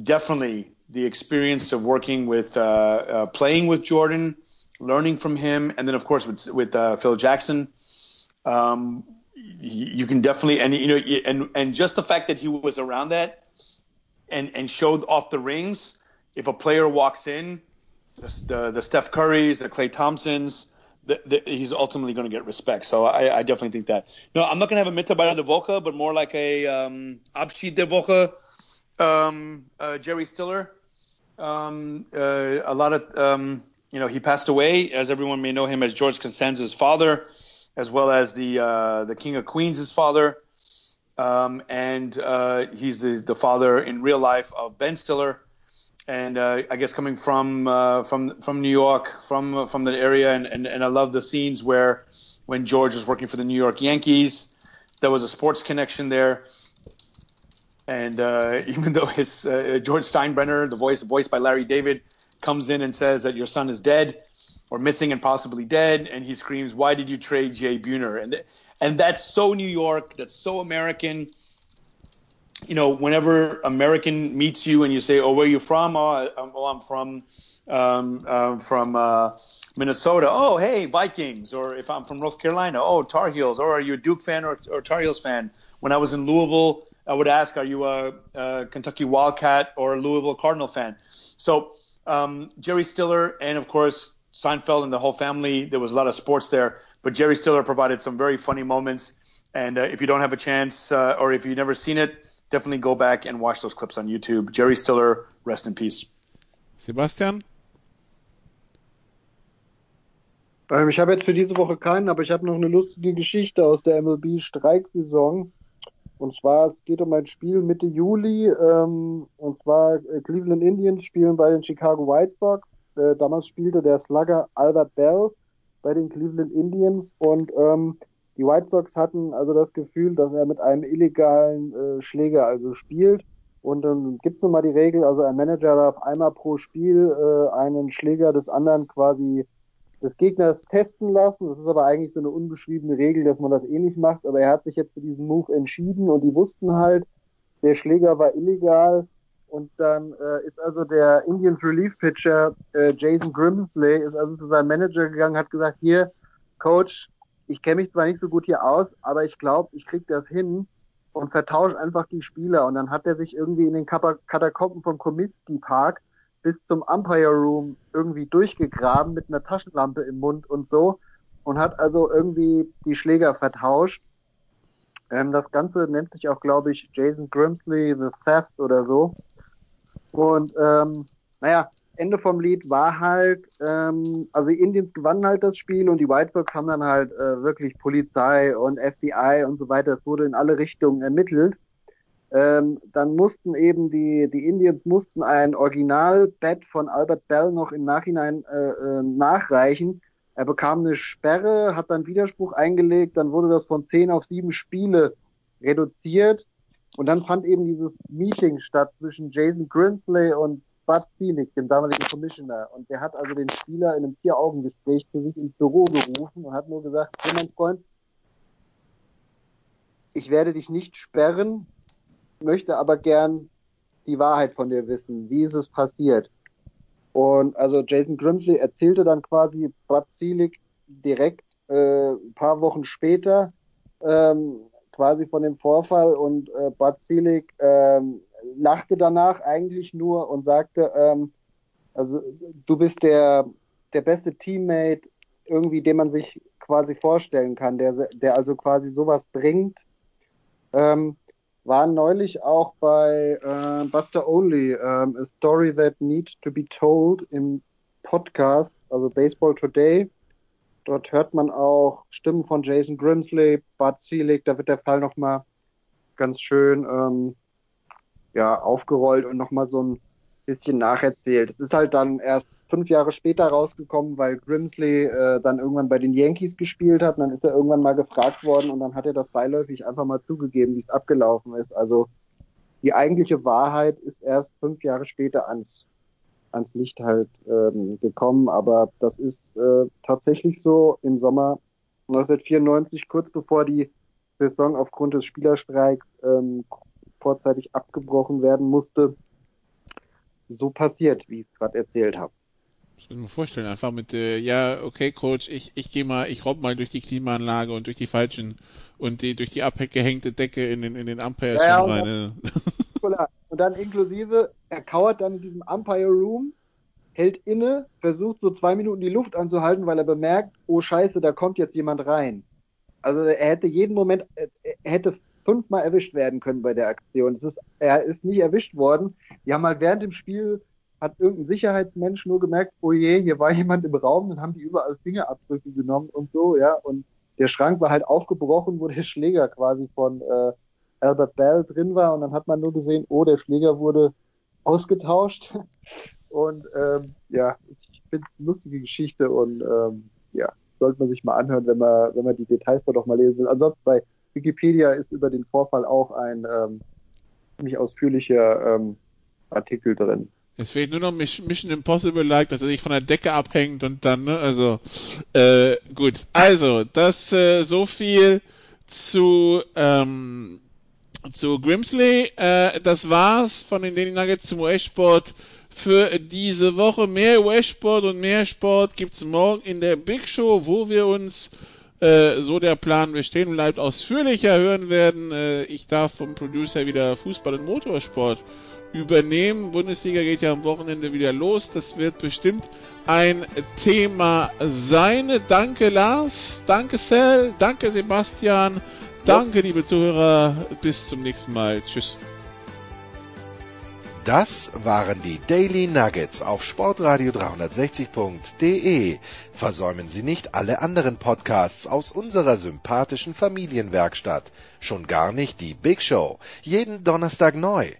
Speaker 4: definitely the experience of working with, uh, uh, playing with Jordan, learning from him, and then of course with with uh, Phil Jackson. Um, you can definitely and you know and and just the fact that he was around that and and showed off the rings. If a player walks in, the the, the Steph Currys, the Clay Thompsons, the, the, he's ultimately going to get respect. So I, I, definitely think that. No, I'm not going to have a Mitarbeiter de Woche, but more like a um, Abschied de Woche. Um, uh, Jerry Stiller. Um, uh, a lot of um, you know he passed away, as everyone may know him as George Costanza's father, as well as the uh, the King of Queens' father. Um, and uh, he's the, the, father in real life of Ben Stiller, and uh, I guess coming from uh, from from New York, from from the area, and, and, and I love the scenes where when George was working for the New York Yankees, there was a sports connection there. And uh, even though his uh, George Steinbrenner, the voice voiced by Larry David, comes in and says that your son is dead or missing and possibly dead, and he screams, "Why did you trade Jay Buhner?" And and that's so New York. That's so American. You know, whenever American meets you and you say, "Oh, where are you from?" Oh, I'm, oh, I'm from um, uh, from uh, Minnesota. Oh, hey, Vikings. Or if I'm from North Carolina, oh, Tar Heels. Or are you a Duke fan or, or Tar Heels fan? When I was in Louisville, I would ask, "Are you a, a Kentucky Wildcat or a Louisville Cardinal fan?" So um, Jerry Stiller and of course Seinfeld and the whole family. There was a lot of sports there. But Jerry Stiller provided some very funny moments. And uh, if you don't have a chance, uh, or if you've never seen it, definitely go back and watch those clips on YouTube. Jerry Stiller, rest in peace.
Speaker 1: Sebastian?
Speaker 2: Ähm, ich habe jetzt für diese Woche keinen, aber ich habe noch eine lustige Geschichte aus der MLB-Streiksaison. Und zwar, es geht um ein Spiel Mitte Juli. Ähm, und zwar äh, Cleveland Indians spielen bei den Chicago White Sox. Äh, damals spielte der Slugger Albert Bell bei den Cleveland Indians und ähm, die White Sox hatten also das Gefühl, dass er mit einem illegalen äh, Schläger also spielt. Und dann gibt es nun mal die Regel, also ein Manager darf einmal pro Spiel äh, einen Schläger des anderen quasi des Gegners testen lassen. Das ist aber eigentlich so eine unbeschriebene Regel, dass man das eh macht. Aber er hat sich jetzt für diesen Move entschieden und die wussten halt, der Schläger war illegal und dann äh, ist also der Indians Relief Pitcher äh, Jason Grimsley ist also zu seinem Manager gegangen, hat gesagt, hier, Coach, ich kenne mich zwar nicht so gut hier aus, aber ich glaube, ich krieg das hin und vertauscht einfach die Spieler. Und dann hat er sich irgendwie in den Katakomben vom Comiskey Park bis zum Umpire Room irgendwie durchgegraben mit einer Taschenlampe im Mund und so und hat also irgendwie die Schläger vertauscht. Ähm, das Ganze nennt sich auch, glaube ich, Jason Grimsley The Theft oder so. Und ähm, naja, Ende vom Lied war halt, ähm, also die Indians gewannen halt das Spiel und die White Sox haben dann halt äh, wirklich Polizei und FBI und so weiter, es wurde in alle Richtungen ermittelt. Ähm, dann mussten eben die, die Indians mussten ein Originalbett von Albert Bell noch im Nachhinein äh, äh, nachreichen. Er bekam eine Sperre, hat dann Widerspruch eingelegt, dann wurde das von zehn auf sieben Spiele reduziert. Und dann fand eben dieses Meeting statt zwischen Jason Grinsley und Bud Selig, dem damaligen Commissioner. Und der hat also den Spieler in einem Vier-Augen-Gespräch zu sich ins Büro gerufen und hat nur gesagt, hey mein Freund, ich werde dich nicht sperren, möchte aber gern die Wahrheit von dir wissen. Wie ist es passiert? Und also Jason Grimsley erzählte dann quasi Bud Selig direkt äh, ein paar Wochen später, ähm, quasi von dem Vorfall und äh, Selig ähm, lachte danach eigentlich nur und sagte, ähm, also du bist der der beste Teammate irgendwie, den man sich quasi vorstellen kann, der, der also quasi sowas bringt. Ähm, waren neulich auch bei äh, Buster Only, ähm, A Story That Needs to Be Told im Podcast, also Baseball Today. Dort hört man auch Stimmen von Jason Grimsley, Bud Selig, da wird der Fall nochmal ganz schön ähm, ja, aufgerollt und nochmal so ein bisschen nacherzählt. Es ist halt dann erst fünf Jahre später rausgekommen, weil Grimsley äh, dann irgendwann bei den Yankees gespielt hat. Und dann ist er irgendwann mal gefragt worden und dann hat er das beiläufig einfach mal zugegeben, wie es abgelaufen ist. Also die eigentliche Wahrheit ist erst fünf Jahre später ans, ans Licht halt ähm, gekommen. Aber das ist äh, tatsächlich so im Sommer 1994, kurz bevor die Saison aufgrund des Spielerstreiks ähm, vorzeitig abgebrochen werden musste, so passiert, wie ich es gerade erzählt habe.
Speaker 1: Ich kann mir vorstellen, einfach mit, äh, ja, okay, Coach, ich, ich gehe mal, ich robb mal durch die Klimaanlage und durch die falschen und die, durch die abgehängte Decke in den, in den Umpires
Speaker 2: Ja,
Speaker 1: schon
Speaker 2: ja,
Speaker 1: äh.
Speaker 2: Und dann inklusive, er kauert dann in diesem Umpire Room, hält inne, versucht so zwei Minuten die Luft anzuhalten, weil er bemerkt, oh Scheiße, da kommt jetzt jemand rein. Also er hätte jeden Moment, er er hätte fünfmal erwischt werden können bei der Aktion. Ist, er ist nicht erwischt worden. Die haben halt während dem Spiel, hat irgendein Sicherheitsmensch nur gemerkt, oh je, hier war jemand im Raum, dann haben die überall Fingerabdrücke genommen und so, ja. Und der Schrank war halt aufgebrochen, wo der Schläger quasi von äh, Albert Bell drin war und dann hat man nur gesehen, oh, der Schläger wurde ausgetauscht. Und ähm, ja, ich finde es eine lustige Geschichte und ähm, ja, sollte man sich mal anhören, wenn man, wenn man die Details doch mal lesen will. Ansonsten bei Wikipedia ist über den Vorfall auch ein ähm, ziemlich ausführlicher ähm, Artikel drin.
Speaker 1: Es fehlt nur noch Miss- Mission Impossible like, dass er sich von der Decke abhängt und dann, ne, also, äh, gut. Also, das, äh, so viel zu, ähm, zu Grimsley. Äh, das war's von den Daily Nuggets zum US-Sport für diese Woche. Mehr US-Sport und mehr Sport gibt's morgen in der Big Show, wo wir uns äh, so der Plan bestehen bleibt, ausführlicher hören werden. Äh, ich darf vom Producer wieder Fußball und Motorsport übernehmen. Bundesliga geht ja am Wochenende wieder los. Das wird bestimmt ein Thema sein. Danke Lars, danke Sel, danke Sebastian, danke liebe Zuhörer. Bis zum nächsten Mal. Tschüss.
Speaker 6: Das waren die Daily Nuggets auf Sportradio 360.de. Versäumen Sie nicht alle anderen Podcasts aus unserer sympathischen Familienwerkstatt. Schon gar nicht die Big Show. Jeden Donnerstag neu.